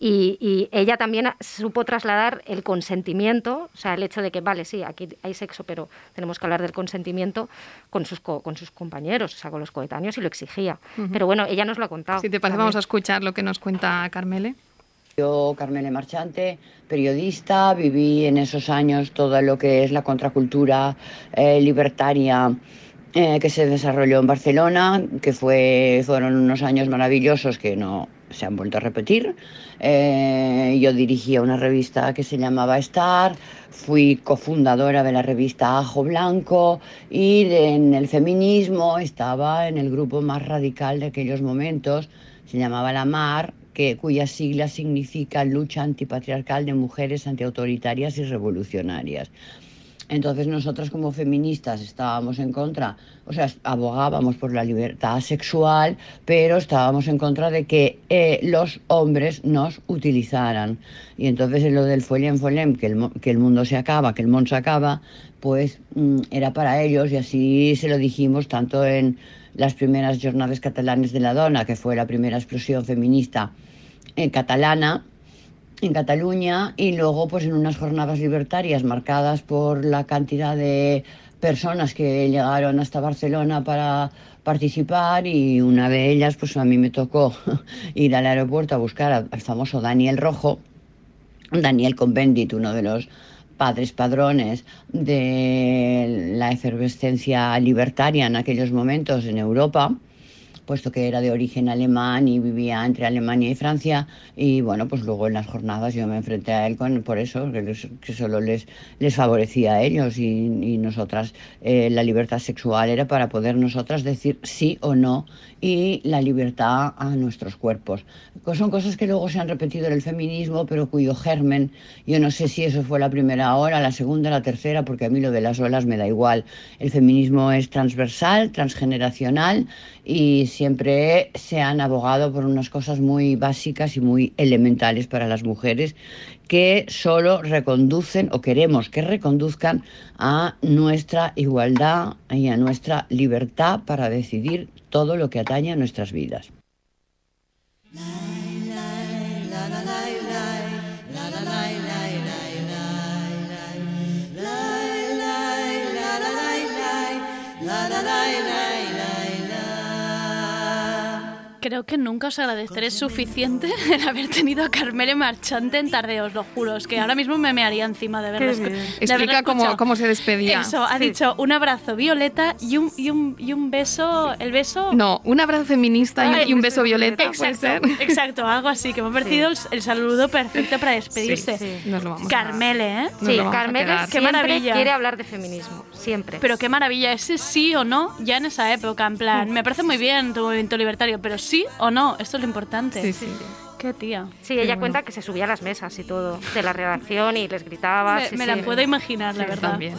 Y, y ella también supo trasladar el consentimiento, o sea, el hecho de que, vale, sí, aquí hay sexo, pero tenemos que hablar del consentimiento con sus, co- con sus compañeros, o sea, con los coetáneos, y lo exigía. Pero bueno, ella nos lo ha contado. Si te parece, también. vamos a escuchar lo que nos cuenta Carmele. Yo, Carmele Marchante, periodista, viví en esos años todo lo que es la contracultura eh, libertaria eh, que se desarrolló en Barcelona, que fue, fueron unos años maravillosos que no se han vuelto a repetir. Eh, yo dirigía una revista que se llamaba Star, fui cofundadora de la revista Ajo Blanco y en el feminismo estaba en el grupo más radical de aquellos momentos, se llamaba La Mar, que, cuyas siglas significan Lucha Antipatriarcal de Mujeres Antiautoritarias y Revolucionarias. Entonces nosotras como feministas estábamos en contra, o sea, abogábamos por la libertad sexual, pero estábamos en contra de que eh, los hombres nos utilizaran. Y entonces en lo del foliem foliem, que el, que el mundo se acaba, que el mundo se acaba, pues mm, era para ellos y así se lo dijimos tanto en las primeras jornadas catalanes de la dona, que fue la primera explosión feminista eh, catalana, en Cataluña y luego pues en unas jornadas libertarias marcadas por la cantidad de personas que llegaron hasta Barcelona para participar y una de ellas pues a mí me tocó *laughs* ir al aeropuerto a buscar al famoso Daniel Rojo, Daniel Convendit, uno de los padres padrones de la efervescencia libertaria en aquellos momentos en Europa puesto que era de origen alemán y vivía entre Alemania y Francia. Y bueno, pues luego en las jornadas yo me enfrenté a él con, por eso, que, solo les, favorecía a ellos y, y nosotras, eh, la libertad sexual era para poder nosotras decir sí o no y la libertad a nuestros cuerpos. Son cosas que luego se han repetido en el feminismo, pero cuyo germen, yo no sé si eso fue la primera hora, la segunda, la tercera, porque a mí lo de las olas me da igual. El feminismo es transversal, transgeneracional y siempre se han abogado por unas cosas muy básicas y muy elementales para las mujeres que solo reconducen o queremos que reconduzcan a nuestra igualdad y a nuestra libertad para decidir todo lo que atañe a nuestras vidas. Creo que nunca os agradeceré suficiente *laughs* el haber tenido a Carmele Marchante en Tardeos, lo juro. Es que ahora mismo me mearía encima de verlo. Explica cómo- cómo se despedía. Eso, ha Sí. dicho un abrazo violeta y un, y un, y un beso. El beso. No, un abrazo feminista y, Ay, y un beso violeta, puede Exacto, ser. exacto, algo así, que me ha parecido el, el saludo perfecto para despedirse. Sí, sí, nos lo vamos a- Carmele, ¿eh? Nos Sí, Carmele. Qué maravilla. quiere hablar de feminismo, siempre. Pero qué maravilla, ese sí o no, ya en esa época, en plan, me parece muy bien tu movimiento libertario, pero sí o no, esto es lo importante. Sí, sí. Qué tía. Sí, ella cuenta que se subía a las mesas y todo, de la redacción y les gritaba. Me, sí, me sí. la puedo imaginar, la Sí, verdad. también.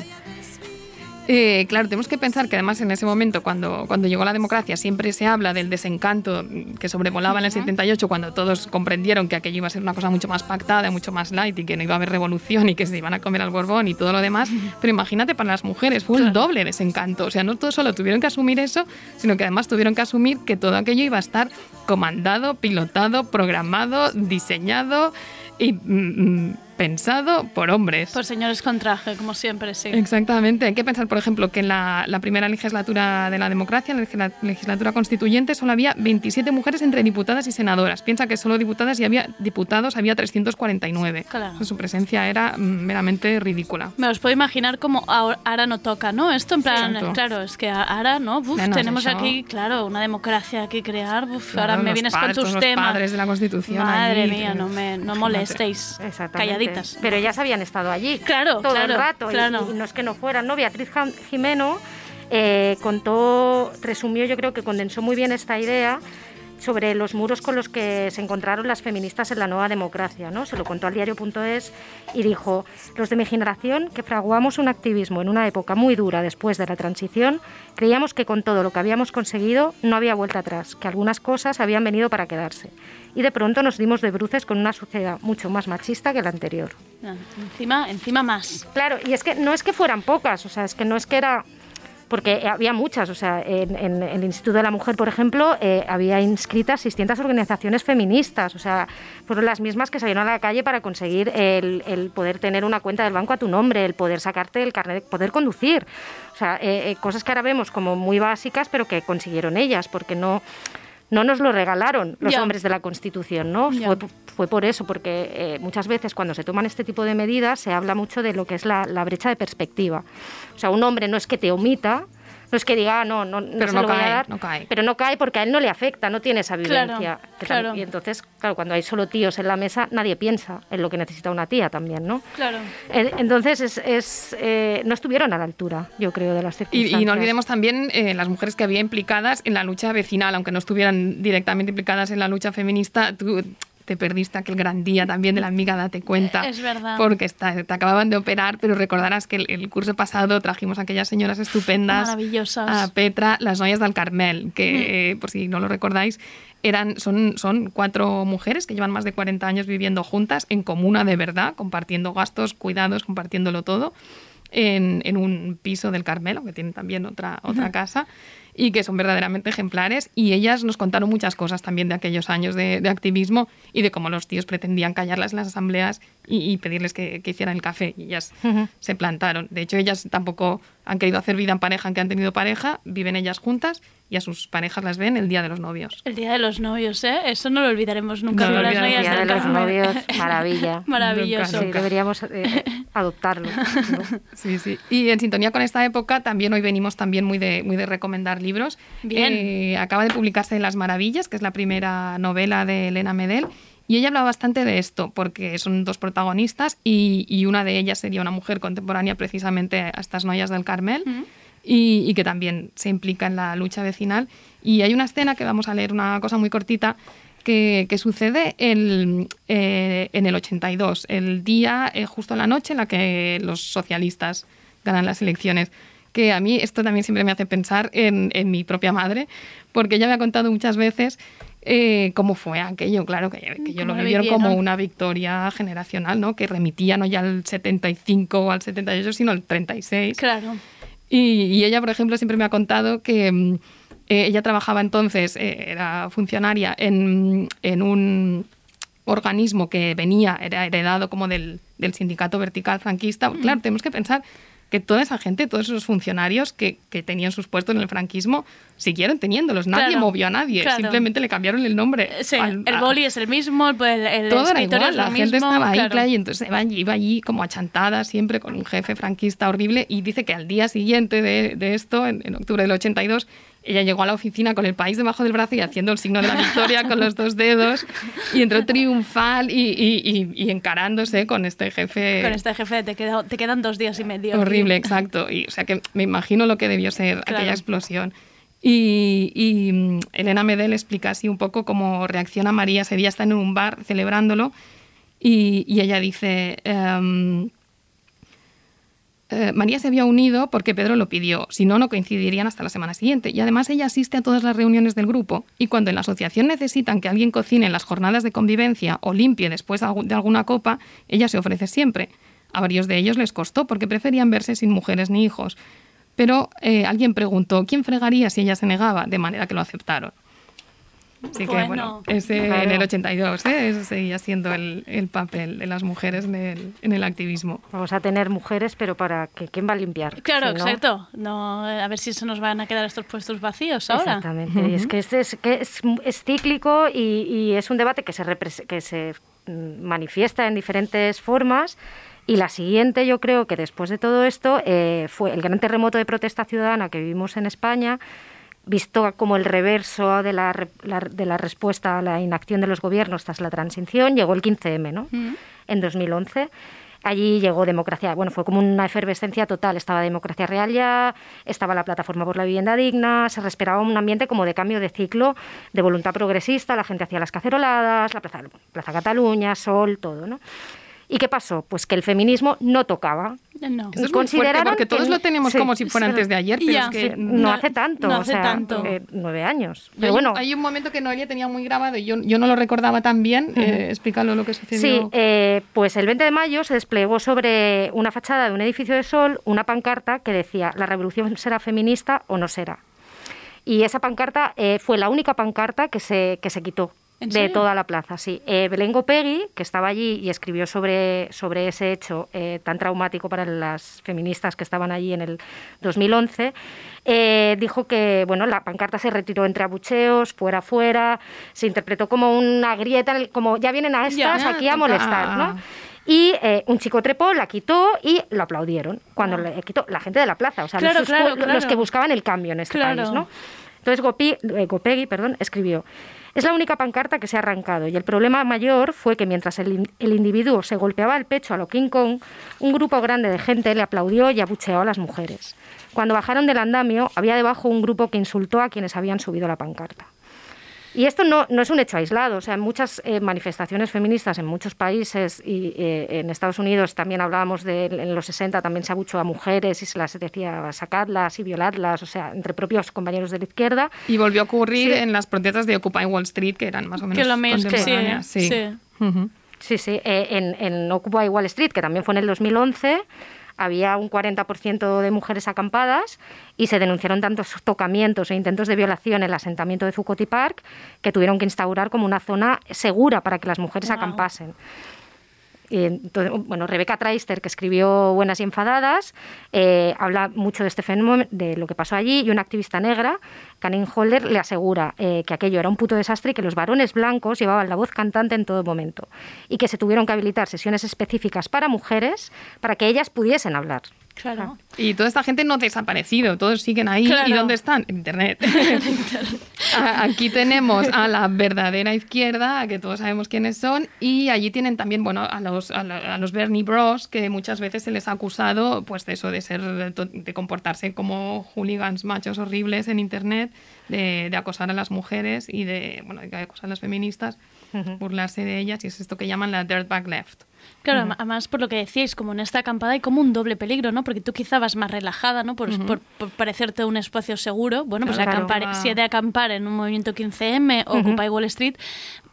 Eh, claro, tenemos que pensar que además en ese momento, cuando, cuando llegó la democracia, siempre se habla del desencanto que sobrevolaba en el 78, cuando todos comprendieron que aquello iba a ser una cosa mucho más pactada, mucho más light y que no iba a haber revolución y que se iban a comer al Borbón y todo lo demás. Pero imagínate para las mujeres, fue el doble desencanto. O sea, no todo solo tuvieron que asumir eso, sino que además tuvieron que asumir que todo aquello iba a estar comandado, pilotado, programado, diseñado y mm, mm, pensado por hombres. Por señores con traje, como siempre, sí. Exactamente. Hay que pensar, por ejemplo, que en la, la primera legislatura de la democracia, en la legisla- legislatura constituyente, solo había 27 mujeres entre diputadas y senadoras. Piensa que solo diputadas y había diputados había 349. Claro. Su presencia era mm, meramente ridícula. Me os puedo imaginar como ahora ahora no toca, ¿no? Esto en plan, Exacto. claro, es que ahora, ¿no? Uf, Menos tenemos eso. aquí, claro, una democracia que crear. Uf, Claro, ahora me vienes padres, con tus los temas. padres de la Constitución Madre allí, mía, no me no molestéis. Exactamente. Pero ellas habían estado allí Claro, todo claro, el rato y- claro. Y, no es que no fueran, ¿no? Beatriz Jimeno eh, contó, resumió, yo creo que condensó muy bien esta idea sobre los muros con los que se encontraron las feministas en la nueva democracia, ¿no? Se lo contó al diario.es y dijo, los de mi generación que fraguamos un activismo en una época muy dura después de la transición, creíamos que con todo lo que habíamos conseguido no había vuelta atrás, que algunas cosas habían venido para quedarse. Y de pronto nos dimos de bruces con una sociedad mucho más machista que la anterior. Ah, Encima, encima más. Claro, y es que no es que fueran pocas, o sea, es que no es que era porque había muchas, o sea, en, en el Instituto de la Mujer, por ejemplo, eh, había inscritas 600 organizaciones feministas, o sea, fueron las mismas que salieron a la calle para conseguir el, el poder tener una cuenta del banco a tu nombre, el poder sacarte el carnet, poder conducir, o sea, eh, eh, cosas que ahora vemos como muy básicas, pero que consiguieron ellas, porque no no nos lo regalaron los hombres de la Constitución, ¿no? Fue, fue por eso, porque eh, muchas veces cuando se toman este tipo de medidas se habla mucho de lo que es la, la brecha de perspectiva. O sea, un hombre no es que te omita, no es que diga, "Ah, no, no, no Pero se no lo voy cae, a dar, no cae. pero no cae porque a él no le afecta, no tiene esa Claro, tam- claro. Y entonces, claro, cuando hay solo tíos en la mesa, nadie piensa en lo que necesita una tía también, ¿no? Claro. Entonces, es, es, eh, no estuvieron a la altura, yo creo, de las Y, circunstancias. y no olvidemos también eh, las mujeres que había implicadas en la lucha vecinal, aunque no estuvieran directamente implicadas en la lucha feminista. Tú te perdiste aquel gran día también de la amiga Date Cuenta. Es verdad. Porque está- te acababan de operar, pero recordarás que el, el curso pasado trajimos a aquellas señoras estupendas. Maravillosas. A Petra, las novias del Carmel, que, eh, por si no lo recordáis, eran, son, son cuatro mujeres que llevan más de 40 años viviendo juntas en comuna de verdad, compartiendo gastos, cuidados, compartiéndolo todo, en, en un piso del Carmel, aunque tienen también otra, otra casa, y que son verdaderamente ejemplares. Y ellas nos contaron muchas cosas también de aquellos años de, de activismo y de cómo los tíos pretendían callarlas en las asambleas y, y pedirles que, que hicieran el café. Y ellas Ujú. se plantaron. De hecho, ellas tampoco han querido hacer vida en pareja, aunque han tenido pareja, viven ellas juntas y a sus parejas las ven el día de los novios. El día de los novios, ¿eh? Eso no lo olvidaremos nunca. No lo olvidaremos. novias Día de los novios, maravilla. *laughs* Maravilloso. Sí, deberíamos eh, adoptarlo. ¿no? *laughs* Sí, sí. Y en sintonía con esta época, también hoy venimos también muy de, muy de recomendar libros. Bien. Eh, acaba de publicarse Las Maravillas, que es la primera novela de Elena Medel. Y ella habla bastante de esto, porque son dos protagonistas y, y una de ellas sería una mujer contemporánea precisamente a estas noyas del Carmel y, y que también se implica en la lucha vecinal. Y hay una escena que vamos a leer, una cosa muy cortita, que, que sucede el, eh, en el 82, el día, eh, justo la noche en la que los socialistas ganan las elecciones. Que a mí esto también siempre me hace pensar en, en mi propia madre, porque ella me ha contado muchas veces eh, cómo fue aquello, claro, que, que yo lo vivieron como una victoria generacional, ¿no? Que remitía no ya al 75 o al 78, sino al 36. Claro. Y, y ella, por ejemplo, siempre me ha contado que mm, eh, ella trabajaba entonces, eh, era funcionaria en, en un organismo que venía, era heredado como del, del sindicato vertical franquista. Claro, tenemos que pensar que toda esa gente, todos esos funcionarios que, que tenían sus puestos en el franquismo, siguieron teniéndolos. Nadie Claro, movió a nadie, claro. simplemente le cambiaron el nombre. Sí, al- el boli es el mismo, el, el todo era igual, es la gente estaba ahí, claro. claro, y entonces iba, iba allí como achantada siempre con un jefe franquista horrible y dice que al día siguiente de, de esto, en, en octubre del 82, ella llegó a la oficina con el país debajo del brazo y haciendo el signo de la victoria con los dos dedos y entró triunfal y, y- y- y encarándose con este jefe Con este jefe te, queda- te quedan dos días y medio. aquí. horrible, exacto. Y, o sea que me imagino lo que debió ser Claro. aquella explosión. Y, y, mm, Elena Medel explica así un poco cómo reacciona María. Ese día están en un bar celebrándolo y, y ella dice, em, eh, María se había unido porque Pedro lo pidió, si no, no coincidirían hasta la semana siguiente. Y además ella asiste a todas las reuniones del grupo y cuando en la asociación necesitan que alguien cocine en las jornadas de convivencia o limpie después de algu- de alguna copa, ella se ofrece siempre. A varios de ellos les costó porque preferían verse sin mujeres ni hijos. Pero eh, alguien preguntó, ¿quién fregaría si ella se negaba? De manera que lo aceptaron. Así que Bueno. bueno, ese Claro. en el 82, ¿eh? ese seguía siendo el, el papel de las mujeres en el, en el activismo. Vamos a tener mujeres, pero para que quién va a limpiar. Claro, Si no- exacto. No, a ver si se nos van a quedar estos puestos vacíos ahora. Exactamente. Y es que es, es- que es, es cíclico y, y es un debate que se, que se mm, manifiesta en diferentes formas. Y la siguiente, yo creo que después de todo esto, eh, fue el gran terremoto de protesta ciudadana que vivimos en España, visto como el reverso de la, de la respuesta a la inacción de los gobiernos tras la transición, llegó el 15M, ¿no? En 2011. Allí llegó democracia, bueno, fue como una efervescencia total. Estaba democracia real ya, estaba la plataforma por la vivienda digna, se respiraba un ambiente como de cambio de ciclo, de voluntad progresista, la gente hacía las caceroladas, la Plaza, Plaza Cataluña, Sol, todo, ¿no? ¿Y qué pasó? Pues que el feminismo no tocaba. No. Eso es muy fuerte porque todos lo tenemos como si fuera antes de ayer, pero Ya. es que Sí, no, hace tanto, no o hace sea, tanto. eh, nueve años. Pero hay, bueno, un, hay un momento que Noelia tenía muy grabado y yo, yo no lo recordaba tan bien. Eh, explícalo lo que Sí, sucedió. eh, pues el 20 de mayo se desplegó sobre una fachada de un edificio de Sol una pancarta que decía la revolución será feminista o no será. Y esa pancarta eh, fue la única pancarta que se, que se quitó ¿En de serio? toda la plaza. Sí. Eh, Belén Gopegui, que estaba allí y escribió sobre, sobre ese hecho eh, tan traumático para las feministas que estaban allí en el 2011, eh, dijo que bueno, la pancarta se retiró entre abucheos, fuera, fuera, se interpretó como una grieta, como ya vienen a estas Ya, aquí a molestar, ¿no? Y eh, un chico trepó, la quitó y lo aplaudieron. Cuando le quitó la gente de la plaza, o sea, Claro, los, claro, los claro. que buscaban el cambio en este país, ¿no? Entonces Gopi, eh, Gopegui perdón, escribió, es la única pancarta que se ha arrancado y el problema mayor fue que mientras el, in- el individuo se golpeaba el pecho a lo King Kong, un grupo grande de gente le aplaudió y abucheó a las mujeres. Cuando bajaron del andamio, había debajo un grupo que insultó a quienes habían subido la pancarta. Y esto no, no es un hecho aislado, o sea, en muchas eh, manifestaciones feministas en muchos países y eh, en Estados Unidos también hablábamos de, en los 60 también se abuchó a mujeres y se las decía sacarlas y violarlas, o sea, entre propios compañeros de la izquierda. Y volvió a ocurrir Sí. en las protestas de Occupy Wall Street, que eran más o menos Que lo mismo, contemporáneas. sí, sí. Ujú. Sí, sí. Eh, en, en Occupy Wall Street, que también fue en el 2011, había un 40% de mujeres acampadas y se denunciaron tantos tocamientos e intentos de violación en el asentamiento de Zuccotti Park que tuvieron que instaurar como una zona segura para que las mujeres Wow. acampasen. Entonces, bueno, Rebeca Traister, que escribió Buenas y Enfadadas, eh, habla mucho de este fenómeno, de lo que pasó allí, y una activista negra, Canning Holder, le asegura eh, que aquello era un puto desastre y que los varones blancos llevaban la voz cantante en todo momento, y que se tuvieron que habilitar sesiones específicas para mujeres para que ellas pudiesen hablar. Claro. Y toda esta gente no ha desaparecido, todos siguen ahí. ¿Y dónde están? *laughs* *laughs* En Internet. Aquí tenemos a la verdadera izquierda, a que todos sabemos quiénes son, y allí tienen también, bueno, a los, a, la- a los Bernie Bros, que muchas veces se les ha acusado, pues, de eso, de ser, de comportarse como hooligans machos horribles en Internet, de, de acosar a las mujeres y de, bueno, de acosar a las feministas, burlarse de ellas, y es esto que llaman la dirtbag left. Claro, además por lo que decíais, como en esta acampada hay como un doble peligro, ¿no? Porque tú quizá vas más relajada, ¿no? Por, por- por parecerte un espacio seguro. Bueno, pues acampar, Claro. si he de acampar en un movimiento 15M o. Occupy Wall Street,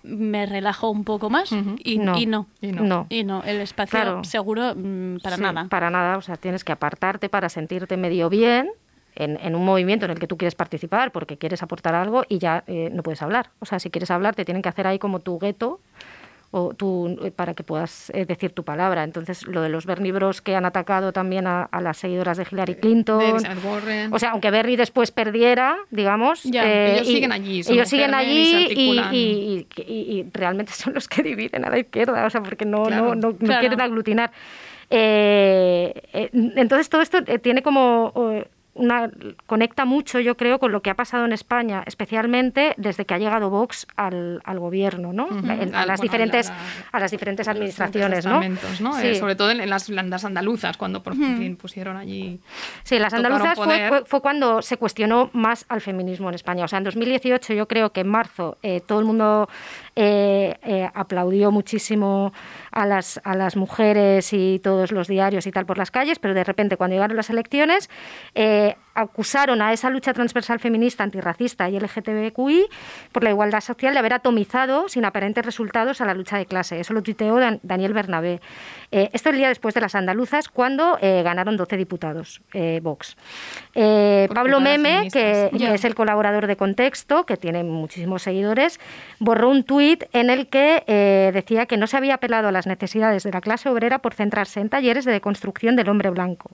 me relajo un poco más y, No. y no. Y no. No. Y no, el espacio Claro. seguro mm, para Sí, nada. Para nada, o sea, tienes que apartarte para sentirte medio bien en, en un movimiento en el que tú quieres participar porque quieres aportar algo y ya eh, no puedes hablar. O sea, si quieres hablar te tienen que hacer ahí como tu gueto o tu, eh, para que puedas eh, decir tu palabra. Entonces, lo de los Bernie Bros que han atacado también a, a las seguidoras de Hillary Clinton. De. O sea, aunque Bernie después perdiera, digamos, Ya, eh, ellos y- siguen allí, ellos siguen allí y, y- y- realmente *laughs* son los que dividen a la izquierda, o sea, porque no, Claro. no, no, no Claro. quieren aglutinar. Eh, eh, entonces todo esto eh, tiene como eh, una conecta mucho, yo creo, con lo que ha pasado en España, especialmente desde que ha llegado Vox al, al gobierno, ¿no? A las bueno, diferentes la- a las diferentes administraciones, ¿no? ¿no? Sí. Eh, sobre todo en, en las landas andaluzas, cuando por fin pusieron allí. Sí, las andaluzas fue, fue- fue cuando se cuestionó más al feminismo en España. O sea, en 2018 yo creo que en marzo eh, todo el mundo eh, eh, aplaudió muchísimo a las, a las mujeres y todos los diarios y tal por las calles, pero de repente cuando llegaron las elecciones eh, acusaron a esa lucha transversal feminista, antirracista y LGTBQI por la igualdad social de haber atomizado sin aparentes resultados a la lucha de clase. Eso lo tuiteó Dan- Daniel Bernabé. Eh, esto el día después de las andaluzas, cuando eh, ganaron 12 diputados, eh, Vox. Eh, Pablo Meme, que, que es el colaborador de Contexto, que tiene muchísimos seguidores, borró un tuit en el que decía que no se había apelado a las necesidades de la clase obrera por centrarse en talleres de deconstrucción del hombre blanco.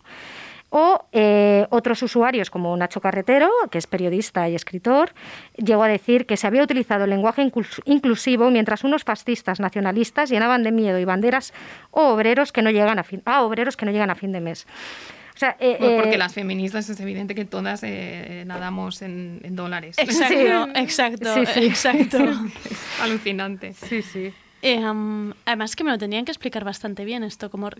O eh, otros usuarios como Nacho Carretero, que es periodista y escritor, llegó a decir que se había utilizado el lenguaje inclus- inclusivo mientras unos fascistas nacionalistas llenaban de miedo y banderas o obreros que no llegan a fin, a obreros que no llegan a fin de mes. O sea, eh, Bueno, porque eh, las feministas es evidente que todas eh, nadamos en, en dólares. Exacto, exacto, Sí, sí. exacto. *laughs* Alucinante. Sí, sí. Eh, um, además que me lo tenían que explicar bastante bien esto, como,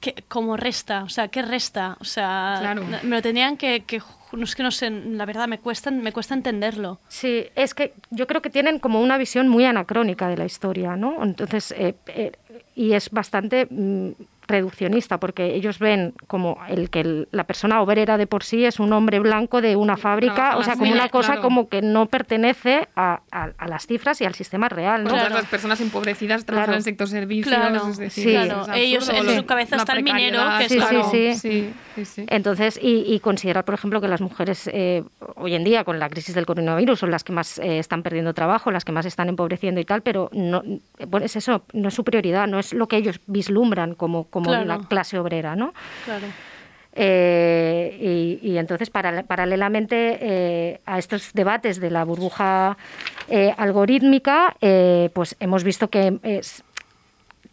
que- como resta, o sea, ¿qué resta? O sea, Claro. me lo tenían que, que, no es que no sé, la verdad me cuesta, me cuesta entenderlo. Sí, es que yo creo que tienen como una visión muy anacrónica de la historia, ¿no? Entonces, eh, eh, y es bastante mm, reduccionista, porque ellos ven como el que el- la persona obrera de por sí es un hombre blanco de una fábrica, o sea, como una cosa claro. como que no pertenece a, a- a las cifras y al sistema real, ¿no? Todas las personas empobrecidas trabajan Claro. en el sector servicios. Claro, es decir, sí. es Claro, absurdo, ellos en su cabeza está el minero, que es Sí, claro. sí, sí. sí, sí, sí. Entonces, y, y considerar, por ejemplo, que las mujeres eh, hoy en día, con la crisis del coronavirus, son las que más eh, están perdiendo trabajo, las que más están empobreciendo y tal, pero no, bueno, es eso, no es su prioridad, no es lo que ellos vislumbran como, como Claro. la clase obrera, ¿no? Claro. Eh, y, y entonces, para- paralelamente eh, a estos debates de la burbuja eh, algorítmica, pues hemos visto que es-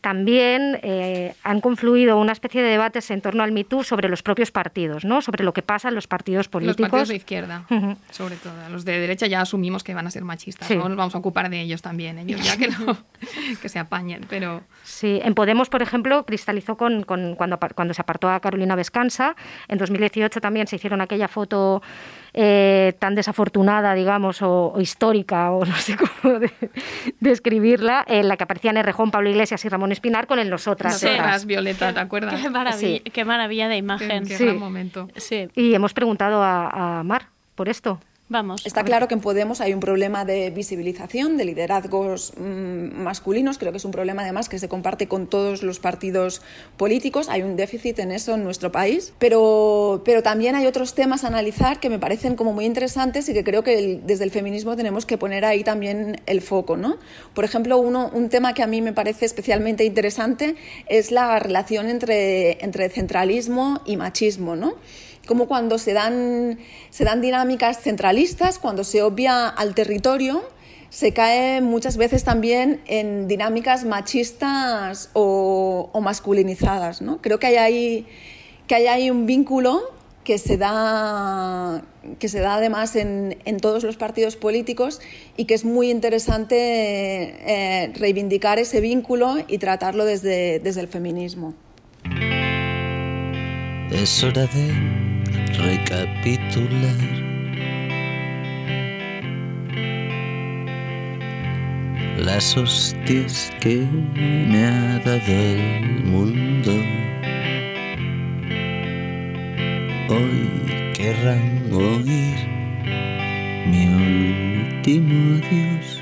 también eh, han confluido una especie de debates en torno al MeToo sobre los propios partidos, ¿no? sobre lo que pasa en los partidos Los políticos. partidos de izquierda, *laughs* sobre todo. Los de derecha ya asumimos que van a ser machistas, Sí. ¿no? Nos vamos a ocupar de ellos también, ellos ya que, *laughs* que se apañen, pero... Sí, en Podemos, por ejemplo, cristalizó con, con- cuando, cuando se apartó a Carolina Vescansa. En 2018 también se hicieron aquella foto eh, tan desafortunada, digamos, o, o histórica, o no sé *laughs* cómo de- describirla, en la que aparecían Errejón, Pablo Iglesias y Ramón Espinar con el Nosotras. Sí. detrás. Violeta, ¿te acuerdas? Qué maravilla, Sí. qué maravilla de imagen. Qué Sí. gran momento. Sí, Y hemos preguntado a, a Mar por esto. Vamos. Está claro que en Podemos hay un problema de visibilización, de liderazgos mm, masculinos. Creo que es un problema además que se comparte con todos los partidos políticos. Hay un déficit en eso en nuestro país. Pero, pero también hay otros temas a analizar que me parecen como muy interesantes y que creo que el- desde el feminismo tenemos que poner ahí también el foco. ¿no? Por ejemplo, uno, un tema que a mí me parece especialmente interesante es la relación entre, entre centralismo y machismo. ¿no? Como cuando se dan, se dan dinámicas centralistas, cuando se obvia al territorio, se cae muchas veces también en dinámicas machistas o, masculinizadas. ¿no? Creo que hay ahí, que hay ahí un vínculo que se da, que se da además en, en todos los partidos políticos y que es muy interesante eh, reivindicar ese vínculo y tratarlo desde, desde el feminismo. Es hora de recapitular. Las hostias que me ha dado el mundo. Hoy querrán oír mi último adiós.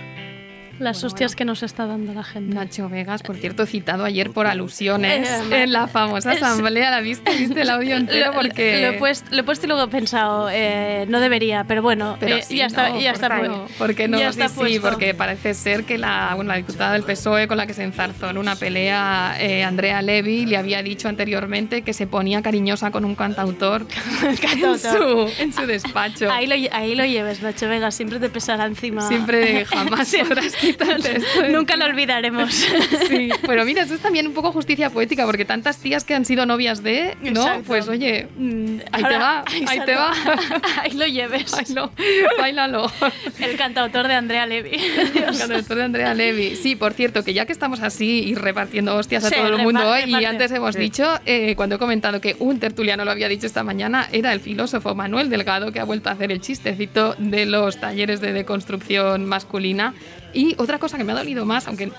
Las hostias que nos está dando la gente. Nacho Vegas, por cierto, citado ayer por alusiones *laughs* en la famosa es- asamblea. ¿La viste? ¿Viste el audio entero? Lo- Porque... Lo, he puesto, lo he puesto y luego he pensado, eh, no debería, pero bueno, Pero eh, sí, ya está, no, ya está, ¿por qué pu- no? ¿Por qué no? ya Sí, está sí, porque parece ser que la, bueno, la diputada del PSOE con la que se enzarzó en una pelea, eh, Andrea Levy, le había dicho anteriormente que se ponía cariñosa con un cantautor, *laughs* en, su, en su despacho. Ahí lo, ahí lo lleves, Nacho Vega, siempre te pesará encima. Siempre *laughs* jamás podrás Nunca lo olvidaremos. *laughs* Sí, pero mira, eso es también un poco justicia poética, porque tantas tías que han sido novias de, ¿no? Exacto. Pues oye, ahí te va, *laughs* ahí te va. *laughs* Ahí lo lleves. Bailo, bailalo. El cantautor de Andrea Levy. El cantautor de Andrea Levy. Sí, por cierto, que ya que estamos así y repartiendo hostias a Sí, todo el mundo reparte, hoy, y antes hemos Sí. dicho, eh, cuando he comentado que un tertuliano lo había dicho esta mañana, era el filósofo Manuel Delgado que ha vuelto a hacer el chistecito de los talleres de deconstrucción masculina. Y otra cosa que me ha dolido más, aunque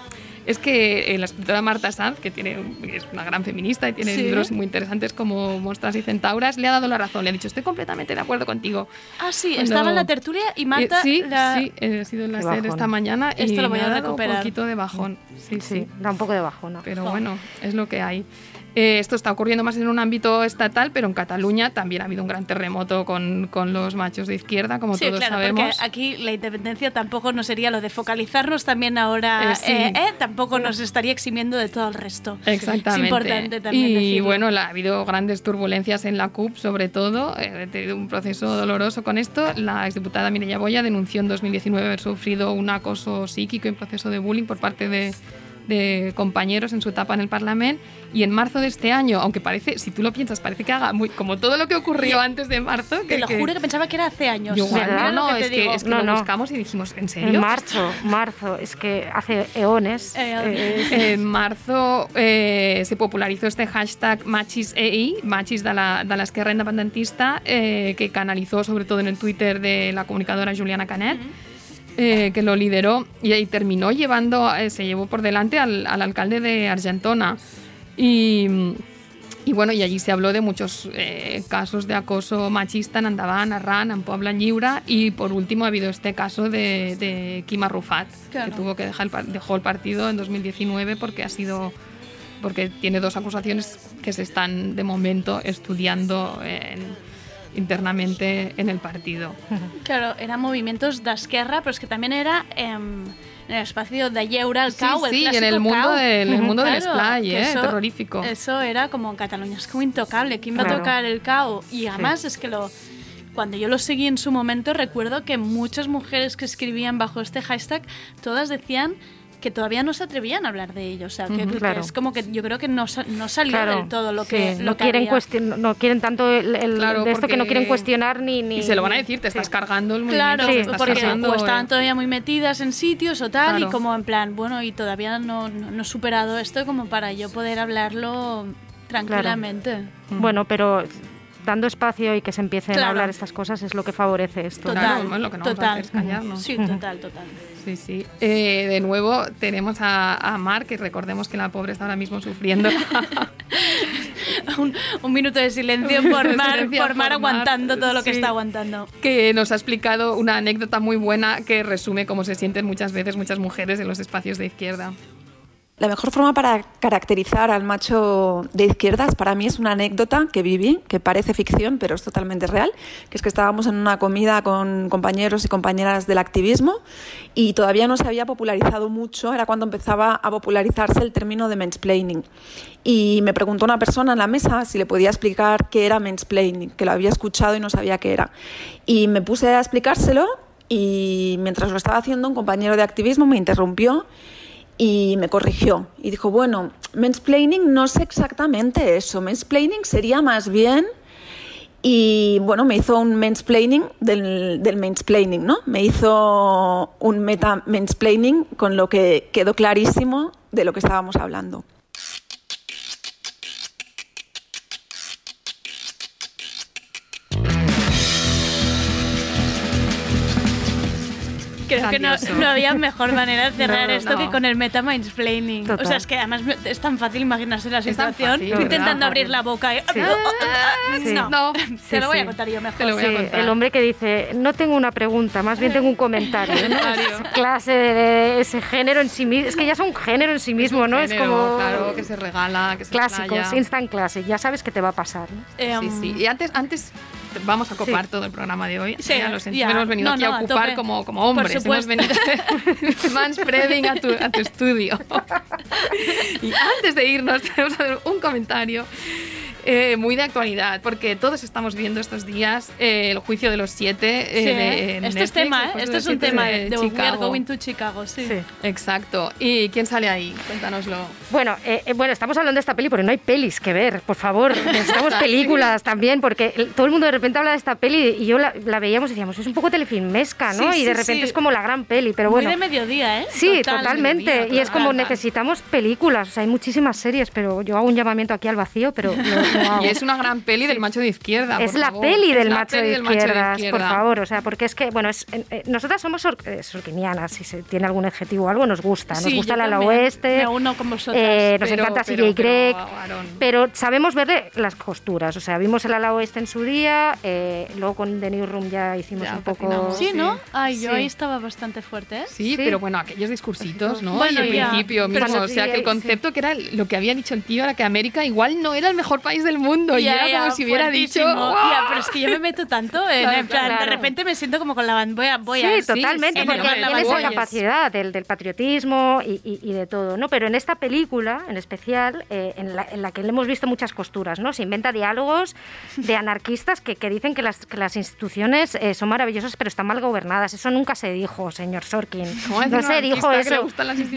es que eh, la escritora Marta Sanz, que tiene, es una gran feminista y tiene Sí. libros muy interesantes como Monstras y Centauras, le ha dado la razón. Le ha dicho, estoy completamente de acuerdo contigo. Ah, sí, Cuando- estaba en la tertulia y Marta... Eh, sí, la- sí, he sido en la bajón. esta mañana y Esto lo voy me a ha dado recuperar. un poquito de bajón. Sí, sí. Sí, da un poco de bajo, ¿no? Pero bueno, es lo que hay. Eh, esto está ocurriendo más en un ámbito estatal, pero en Cataluña también ha habido un gran terremoto con, con los machos de izquierda, como Sí, todos claro, sabemos. porque aquí la independencia tampoco nos sería lo de focalizarnos también ahora, Eh, sí. eh, eh, tampoco nos estaría eximiendo de todo el resto. Exactamente. Es importante también y decirlo. bueno, la- ha habido grandes turbulencias en la CUP, sobre todo. eh, He tenido un proceso doloroso con esto. La exdiputada Mireia Boya denunció en 2019 haber sufrido un acoso psíquico y un proceso de bullying por parte de, de compañeros en su etapa en el Parlamento. Y en marzo de este año, aunque parece, si tú lo piensas, parece que haga muy, como todo lo que ocurrió antes de marzo. Te lo juro que pensaba que era hace años. Yo no, no, es que, es que lo buscamos y dijimos, ¿en serio? En marzo, marzo, es que hace eones. *laughs* Eh, en *laughs* marzo eh, se popularizó este hashtag MachisEI, Machis de la, de l'esquerra independentista, eh, que canalizó sobre todo en el Twitter de la comunicadora Juliana Canet. Eh, que lo lideró y, y terminó llevando, eh, se llevó por delante al, al alcalde de Argentona. Y, y bueno, y allí se habló de muchos eh, casos de acoso machista en Andaban, Arran, en Puebla Lliure y por último ha habido este caso de, de Quim Arrufat, Claro. que tuvo que dejar el, dejó el partido en 2019 porque ha sido porque tiene dos acusaciones que se están de momento estudiando en- internamente en el partido. Claro, eran movimientos d'esquerra, pero es que también era em, en el espacio de lleure al Sí, cau, el sí, en el mundo del- el mundo del Claro, splay, que eh, terrorífico. Eso era como en Cataluña, es como intocable. ¿Quién va a Claro. tocar el cau? Y además es que lo... Cuando yo lo seguí en su momento, recuerdo que muchas mujeres que escribían bajo este hashtag, todas decían que todavía no se atrevían a hablar de ello. O sea, que, claro. es como que yo creo que no, no salió Claro, del todo lo sí, que, lo no que quieren había. cuestion- no quieren tanto el, el- Claro, de esto que no quieren cuestionar ni, ni Y se lo van a decir, te estás cargando el Claro, movimiento, estás porque cargando, o estaban todavía muy metidas en sitios o tal, Claro. y como en plan, bueno, y todavía no, no, no he superado esto como para yo poder hablarlo tranquilamente. Bueno, pero dando espacio y que se empiecen Claro. a hablar estas cosas es lo que favorece esto. Total, Claro, lo que no vamos a total. hacer es callarnos. Sí, *laughs* total, total. Sí, sí. Eh, de nuevo tenemos a, a Mar, que recordemos que la pobre está ahora mismo sufriendo. *laughs* un, un minuto de silencio por Mar, silencio por Mar por Mar, aguantando todo lo que sí. está aguantando. que nos ha explicado una anécdota muy buena que resume cómo se sienten muchas veces muchas mujeres en los espacios de izquierda. La mejor forma para caracterizar al macho de izquierdas para mí es una anécdota que viví, que parece ficción, pero es totalmente real, que es que estábamos en una comida con compañeros y compañeras del activismo y todavía no se había popularizado mucho, era cuando empezaba a popularizarse el término de mansplaining. Y me preguntó una persona en la mesa si le podía explicar qué era mansplaining, que lo había escuchado y no sabía qué era. Y me puse a explicárselo y mientras lo estaba haciendo un compañero de activismo me interrumpió y me corrigió y dijo, bueno, mansplaining no es exactamente eso, mansplaining sería más bien... Y bueno, me hizo un mansplaining del, del mansplaining, ¿no? Me hizo un meta mansplaining con lo que quedó clarísimo de lo que estábamos hablando. Creo que no, no había mejor manera de cerrar No, esto no. que con el meta mansplaining. O sea, es que además es tan fácil imaginarse la situación. fácil, Tú ¿verdad? intentando abrir la boca y... Sí. *laughs* Sí. No, No, te lo voy sí. a contar yo mejor. Te lo voy a Sí, contar. el hombre que dice, no tengo una pregunta, más bien tengo un comentario. ¿no? Comentario. Es clase de ese género en sí mismo. Es que ya es un género en sí mismo, ¿no? Género, es como claro, que se regala, que se clásicos, instant classic. Ya sabes que te va a pasar. ¿no? Em, Sí, sí. Y antes, antes vamos a copar Sí. todo el programa de hoy. Sí, ya lo siento, ya. hemos venido No, aquí no, a a ocupar tope. como, como hombres. Hemos venido *laughs* manspreading a tu, a tu estudio. *laughs* y antes de irnos, *laughs* tenemos que hacer un comentario. Eh, muy de actualidad, porque todos estamos viendo estos días eh, el juicio de los siete. eh, Sí, de- en este es tema, ¿eh? Este es un tema de de We Are. Going to Chicago, sí. Sí. Exacto. ¿Y quién sale ahí? Cuéntanoslo. Bueno, eh, eh, bueno, estamos hablando de esta peli porque no hay pelis que ver, por favor. *laughs* Necesitamos películas también, porque todo el mundo de repente habla de esta peli y yo la, la veíamos y decíamos, es un poco telefilmesca, ¿no? Sí, y de repente sí. es como la gran peli, pero bueno. Muy de mediodía, ¿eh? Sí, Total. totalmente. mediodía, y es como necesitamos películas. O sea, hay muchísimas series, pero yo hago un llamamiento aquí al vacío, pero Y es una gran peli del macho de izquierda. Es por la favor. peli Es del, la macho, peli de del macho de izquierdas, por favor. O sea, porque es que, bueno, es, eh, eh, nosotras somos sor- eh, sorquinianas, si se tiene algún adjetivo o algo, nos gusta. Nos Sí, gusta el ala oeste. Me uno con vosotras. eh, nos Pero- encanta CJ Greg. pero. Pero sabemos verle las costuras. O sea, vimos el ala oeste en su día, eh, luego con The Newsroom ya hicimos Ya un poco. Sí, ¿no? Ay, yo Sí. ahí estaba bastante fuerte, ¿eh? Sí, Sí. pero bueno, aquellos discursitos, ¿no? Bueno, y el ya. principio mismo. O sea, que el concepto que era lo que había dicho el tío era que América igual no era el mejor país del mundo. y Ya, era ya, como si hubiera dicho. Ya, pero es que yo me meto tanto en, Claro, en plan, claro. de repente me siento como con la bandera. Voy a, voy Sí, a, totalmente, sí, porque tiene esa capacidad del, del patriotismo y, y- y de todo, ¿no? Pero en esta película, en especial, eh, en, la, en la que le hemos visto muchas costuras, ¿no? Se inventa diálogos de anarquistas que, que dicen que las, que las instituciones eh, son maravillosas pero están mal gobernadas. Eso nunca se dijo, señor Sorkin. ¿Cómo decir No se dijo eso.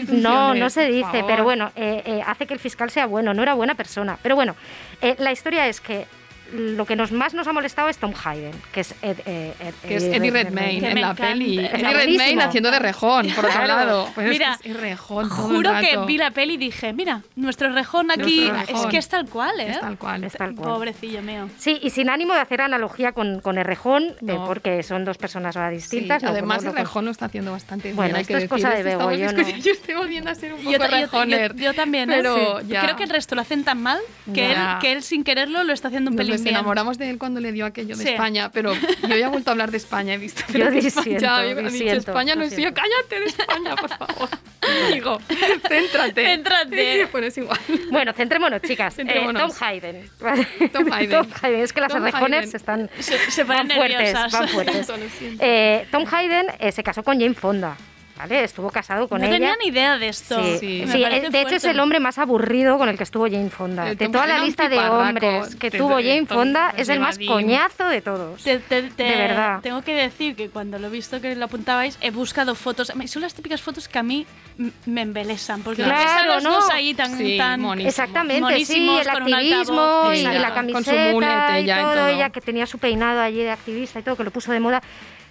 No, no se dice, pero bueno, eh, eh, hace que el fiscal sea bueno, no era buena persona. Pero bueno, eh, la historia es que lo que nos, más nos ha molestado es Tom Hayden, que es Ed- eh, Ed- Que es Eddie Redmayne en la encanta. peli. Eddie Redmayne haciendo de rejón, por otro lado. Pues es Mira, es rejón todo el Juro que vi la peli y dije, mira, nuestro rejón aquí Nuestro es rejón. que es tal cual, ¿eh? Es tal cual. Es tal cual. Pobrecillo mío. Sí, y sin ánimo de hacer analogía con, con Errejón, eh, No. porque son dos personas ahora Sí, distintas. no, además, no, el rejón lo está haciendo bastante Bueno, bien. hay esto que es cosa de Bego, yo *laughs* Yo estoy volviendo a ser un poco Yo, rejoner. yo- yo también, ¿eh? Pero. Creo que el resto lo hacen tan mal que, él, que él sin quererlo lo está haciendo un pelín bien. enamoramos de él cuando le dio aquello de Sí. España, pero *laughs* yo ya he vuelto a hablar de España, he visto. Yo disiento, España, ya, he dicho disiento, España no es yo, siento. cállate de España, por favor. *laughs* Digo, céntrate. Céntrate. Bueno, es igual. Bueno, centrémonos, chicas. Eh, Centrémonos. Tom Hayden. *laughs* Tom Hayden. Tom Hayden. Es que las Hayden. están Se, se van fuertes, van fuertes. Lo siento. Eh, Tom Hayden eh, se casó con Jane Fonda. ¿Vale? Estuvo casado con no ella. tenía ni idea de esto. Sí, Sí. sí, de hecho es fuerte. el hombre más aburrido con el que estuvo Jane Fonda. De toda la lista de hombres que de- tuvo Jane Fonda, es el más coñazo de todos. Te- te- te- De verdad. Tengo que decir que cuando lo he visto que lo apuntabais, he buscado fotos. Son las típicas fotos que a mí m- me embelesan. Porque Claro, los ¿no? dos ahí tan. Sí, tan monísimo. Exactamente, sí, monísimos el activismo altavoz. y, y la con su camiseta mulete y todo. ella que tenía su peinado allí de activista y todo, que lo puso de moda.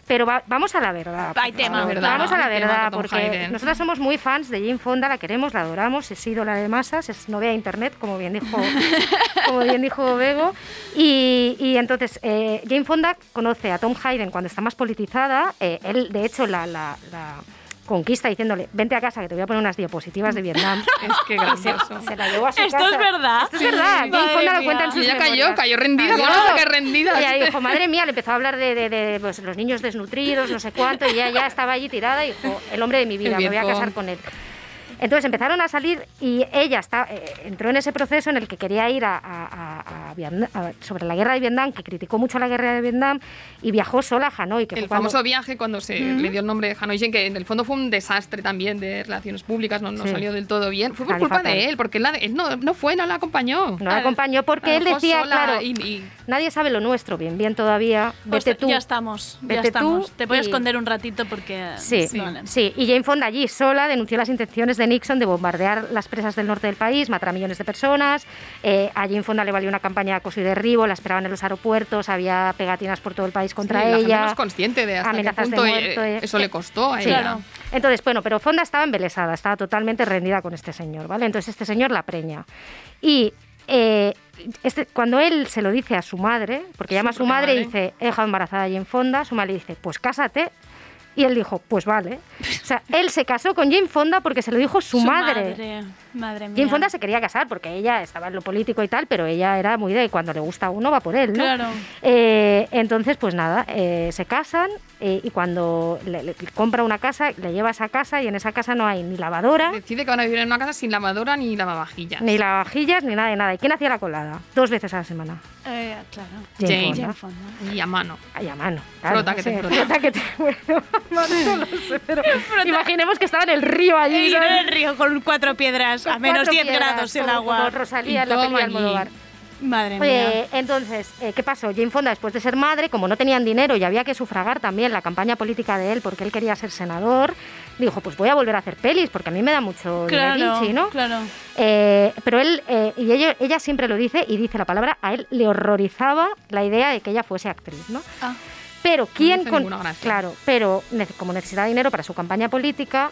Pero va- vamos a la verdad. Hay por tema. favor. Verdad, vamos a la hay verdad, porque Hayden. nosotras somos muy fans de Jane Fonda, la queremos, la adoramos, es ídola de masas, es novia de internet, como bien dijo, *laughs* como bien dijo Bego. Y, y entonces, eh, Jane Fonda conoce a Tom Hayden cuando está más politizada. eh, él, de hecho, la, la- la conquista diciéndole, vente a casa que te voy a poner unas diapositivas de Vietnam. *laughs* Es que Y se, gracioso. se la llevó a su ¿Esto casa. es verdad? Esto es verdad. Sí. Jane Fonda lo cuenta en sus Y ella cayó, cayó rendida, Cayó. ¿cómo no se cae rendida? Ella dijo, madre mía, le empezó a hablar de, de- de, pues, los niños desnutridos, no sé cuánto, y ella ya estaba allí tirada y dijo, el hombre de mi vida, me voy a casar con él. Entonces empezaron a salir y ella está, eh, entró en ese proceso en el que quería ir a, a- a- a Vietnam- a- sobre la guerra de Vietnam, que criticó mucho la guerra de Vietnam y viajó sola a Hanoi. Que El fue cuando- famoso viaje cuando se le dio el nombre de Hanoi Shen, que en el fondo fue un desastre también de relaciones públicas, no, no Sí. salió del todo bien. Fue por culpa fatal. de él, porque él, la- él no, no fue, no la acompañó. No la acompañó porque él decía, sola claro, y- y- nadie sabe lo nuestro, bien, bien todavía, Pues vete tú. ya estamos, ya vete estamos. tú Te voy a y- esconder un ratito porque... Sí, Vale. sí, y Jane Fonda allí sola denunció las intenciones de Nixon de bombardear las presas del norte del país, matar a millones de personas. Eh, a Jane Fonda le valió una campaña de acoso y derribo, la esperaban en los aeropuertos, había pegatinas por todo el país contra Sí, la gente ella. no es consciente de hasta qué de eh, muerte. eso le costó a Sí. ella. Entonces, bueno, pero Fonda estaba embelesada, estaba totalmente rendida con este señor, ¿vale? Entonces este señor la preña. Y eh, este, cuando él se lo dice a su madre, porque llama a su madre y dice, he dejado embarazada a Jane Fonda, su madre le dice, pues cásate. Y él dijo, pues vale. O sea, él se casó con Jane Fonda porque se lo dijo su, madre. Madre, madre mía. Jane Fonda se quería casar porque ella estaba en lo político y tal, pero ella era muy de cuando le gusta a uno va por él, ¿no? Claro. Eh, entonces, pues nada, eh, se casan eh, y cuando le, le compra una casa, le lleva a esa casa y en esa casa no hay ni lavadora, Decide que van a vivir en una casa sin lavadora ni lavavajillas. ni lavavajillas, ni nada de nada. ¿Y quién hacía la colada? Dos veces a la semana. Eh, claro. Jane Jane. Fonda. Y a mano. Ay, a mano. claro, Frota que te frota. que te- *laughs* bueno, a mano no lo sé, pero imaginemos que estaba en el río allí. Y en el río con cuatro piedras, a menos cuatro 10 piedras, grados el agua. Rosalía la peli de. Almodóvar. Madre mía. Eh, entonces, eh, ¿qué pasó? Jane Fonda, después de ser madre, como no tenían dinero y había que sufragar también la campaña política de él porque él quería ser senador, dijo, pues voy a volver a hacer pelis porque a mí me da mucho claro, dinerichi, ¿no? claro. Eh, pero él, eh, y ella, ella siempre lo dice, y dice la palabra, a él le horrorizaba la idea de que ella fuese actriz, ¿no? Ah. Pero quién con- claro, pero como necesitaba dinero para su campaña política,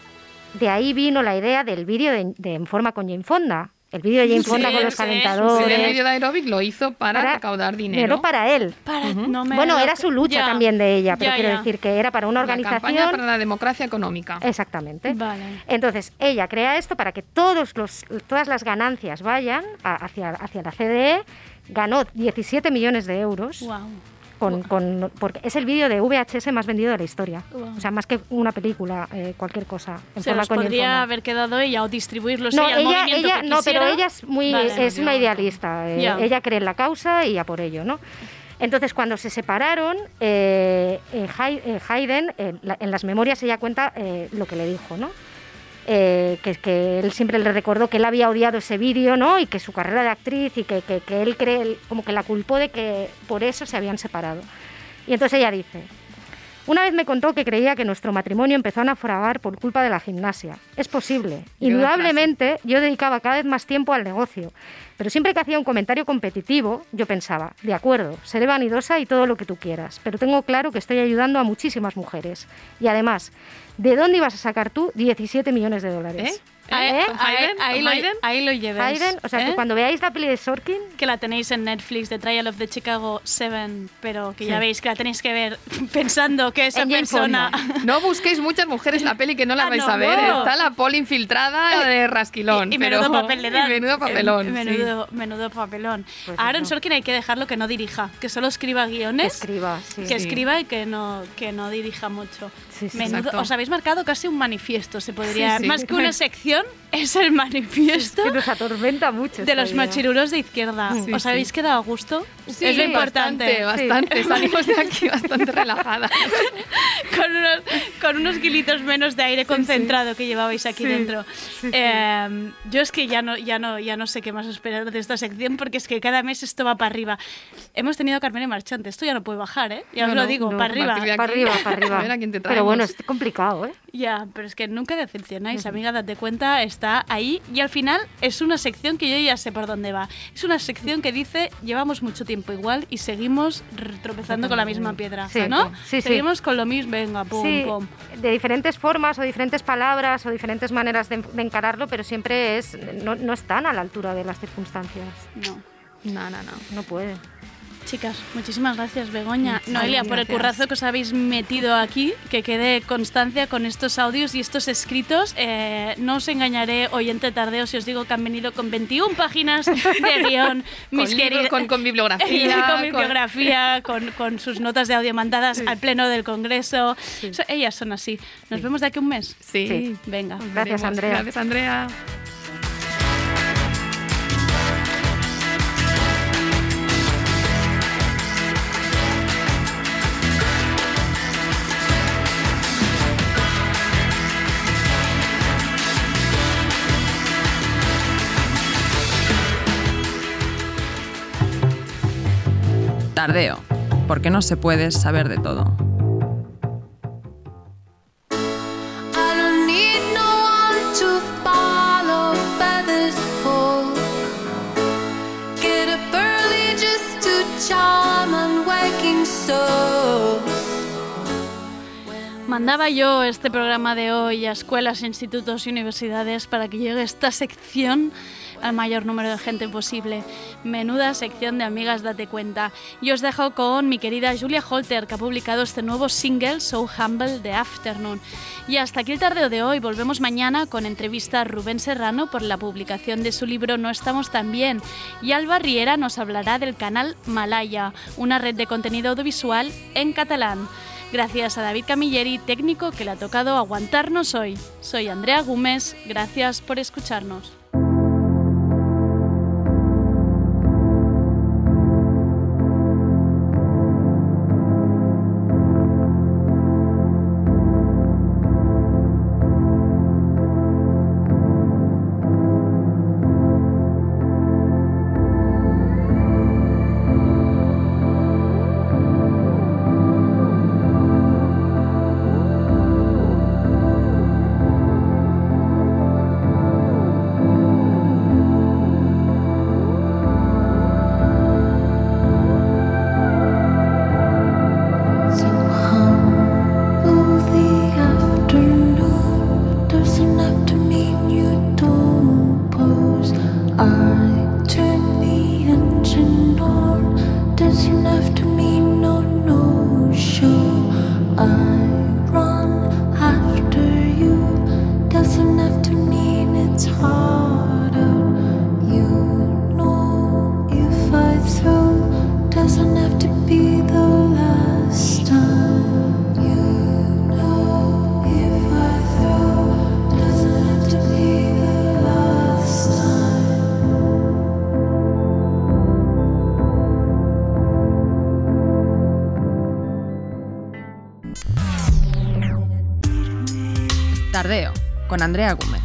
de ahí vino la idea del vídeo de, de En forma con Jane Fonda. El vídeo de Jane Sí, Fonda con los sí, calentadores. El vídeo de aeróbic lo hizo para, Para recaudar dinero. Dinero para él. Para, no me Bueno, era su lucha Ya. también de ella, pero Ya, quiero ya. decir que era para una La organización. para la democracia económica. Exactamente. Vale. Entonces, ella crea esto para que todos los, todas las ganancias vayan a- hacia, hacia la CDE. Ganó 17 millones de euros. Wow. Con, con- porque es el vídeo de VHS más vendido de la historia. Wow. O sea, más que una película, eh, cualquier cosa. En Se los podría haber quedado ella o distribuirlos No, ella, ella, movimiento ella, que no, pero ella es muy, Vale. es una idealista. eh, ella cree en la causa y a por ello, ¿no? Entonces, cuando se separaron, eh, eh, Hay- eh, Hayden, en las memorias ella cuenta lo que le dijo, ¿no? Eh, que, que él siempre le recordó que él había odiado ese vídeo, ¿no? Y que su carrera de actriz y que, que- que él cree, como que la culpó de que por eso se habían separado. Y entonces ella dice, una vez me contó que creía que nuestro matrimonio empezó a naufragar por culpa de la gimnasia. Es posible. Indudablemente yo dedicaba cada vez más tiempo al negocio, pero siempre que hacía un comentario competitivo, yo pensaba, de acuerdo, seré vanidosa y todo lo que tú quieras, pero tengo claro que estoy ayudando a muchísimas mujeres. Y además, ¿de dónde ibas a sacar tú 17 millones de dólares? ¿Eh? Ahí, ¿Eh? ahí- Hayden? ahí lo, ahí lo lleves. Hayden, o sea, que ¿eh? cuando veáis la peli de Sorkin, que la tenéis en Netflix, The Trial of the Chicago 7, pero que ya Sí. veis que la tenéis que ver *laughs* pensando que esa persona... *laughs* No busquéis muchas mujeres la peli que no la Ah, vais no, a ver. no. Está la poli infiltrada de rasquilón. Y, y pero- menudo papel le *laughs* dan. y menudo papelón. Eh, sí. Menudo, menudo papelón. Pues Aaron eso. Sorkin hay que dejarlo que no dirija, que solo escriba guiones. escriba, sí. que Sí. escriba y que no, que no dirija mucho. Sí, sí, Menudo- os habéis marcado casi un manifiesto, se podría. Sí, sí. Más que una sección, canción es el manifiesto que nos atormenta mucho. de los idea. machirulos de izquierda. Sí, ¿Os sí. habéis quedado a gusto? Sí, es lo importante. Bastante, bastante. *laughs* Salimos de aquí bastante relajadas. *laughs* con, unos, con unos kilitos menos de aire concentrado que llevabais aquí Sí, dentro. Eh, yo es que ya no, ya, no, ya no sé qué más esperar de esta sección porque es que cada mes esto va para arriba. Hemos tenido a Carmen y Marchante, esto ya no puede bajar, ¿eh? Ya os No, lo no, digo, no, para arriba. Para arriba, para arriba. Pero bueno, es complicado, ¿eh? Ya, pero es que nunca decepcionáis, amiga, date cuenta, está ahí y al final es una sección que yo ya sé por dónde va. Es una sección que dice, llevamos mucho tiempo igual y seguimos tropezando con la misma piedra, Sí, ¿no? sí, sí. Seguimos con lo mismo, venga, pum, Sí, pum. de diferentes formas o diferentes palabras o diferentes maneras de, de encararlo, pero siempre es no, no están a la altura de las circunstancias. No. No, no, no. No puede. Chicas, muchísimas gracias, Begoña. Muchas Noelia, por el gracias. currazo que os habéis metido aquí, que quede constancia con estos audios y estos escritos. Eh, no os engañaré, oyente tardeo, si os digo que han venido con 21 páginas de *laughs* guion, mis libro, queridas. con- con bibliografía, *laughs* con bibliografía, con, con sus notas de audio mandadas al pleno del Congreso. So- ellas son así. ¿Nos vemos de aquí a un mes? Sí. Venga. Gracias, Veremos. Andrea. Gracias, Andrea. Tardeo, porque no se puede saber de todo. Mandaba yo este programa de hoy a escuelas, institutos y universidades para que llegue esta sección al mayor número de gente posible. Menuda sección de amigas, date cuenta. Y os dejo con mi querida Julia Holter, que ha publicado este nuevo single, So Humble, de Afternoon. Y hasta aquí el tardeo de hoy. Volvemos mañana con entrevista a Rubén Serrano por la publicación de su libro No estamos tan bien. Y Alba Riera nos hablará del canal Malaya, una red de contenido audiovisual en catalán. Gracias a David Camilleri, técnico que le ha tocado aguantarnos hoy. Soy Andrea Gómez, gracias por escucharnos. Andrea Gómez.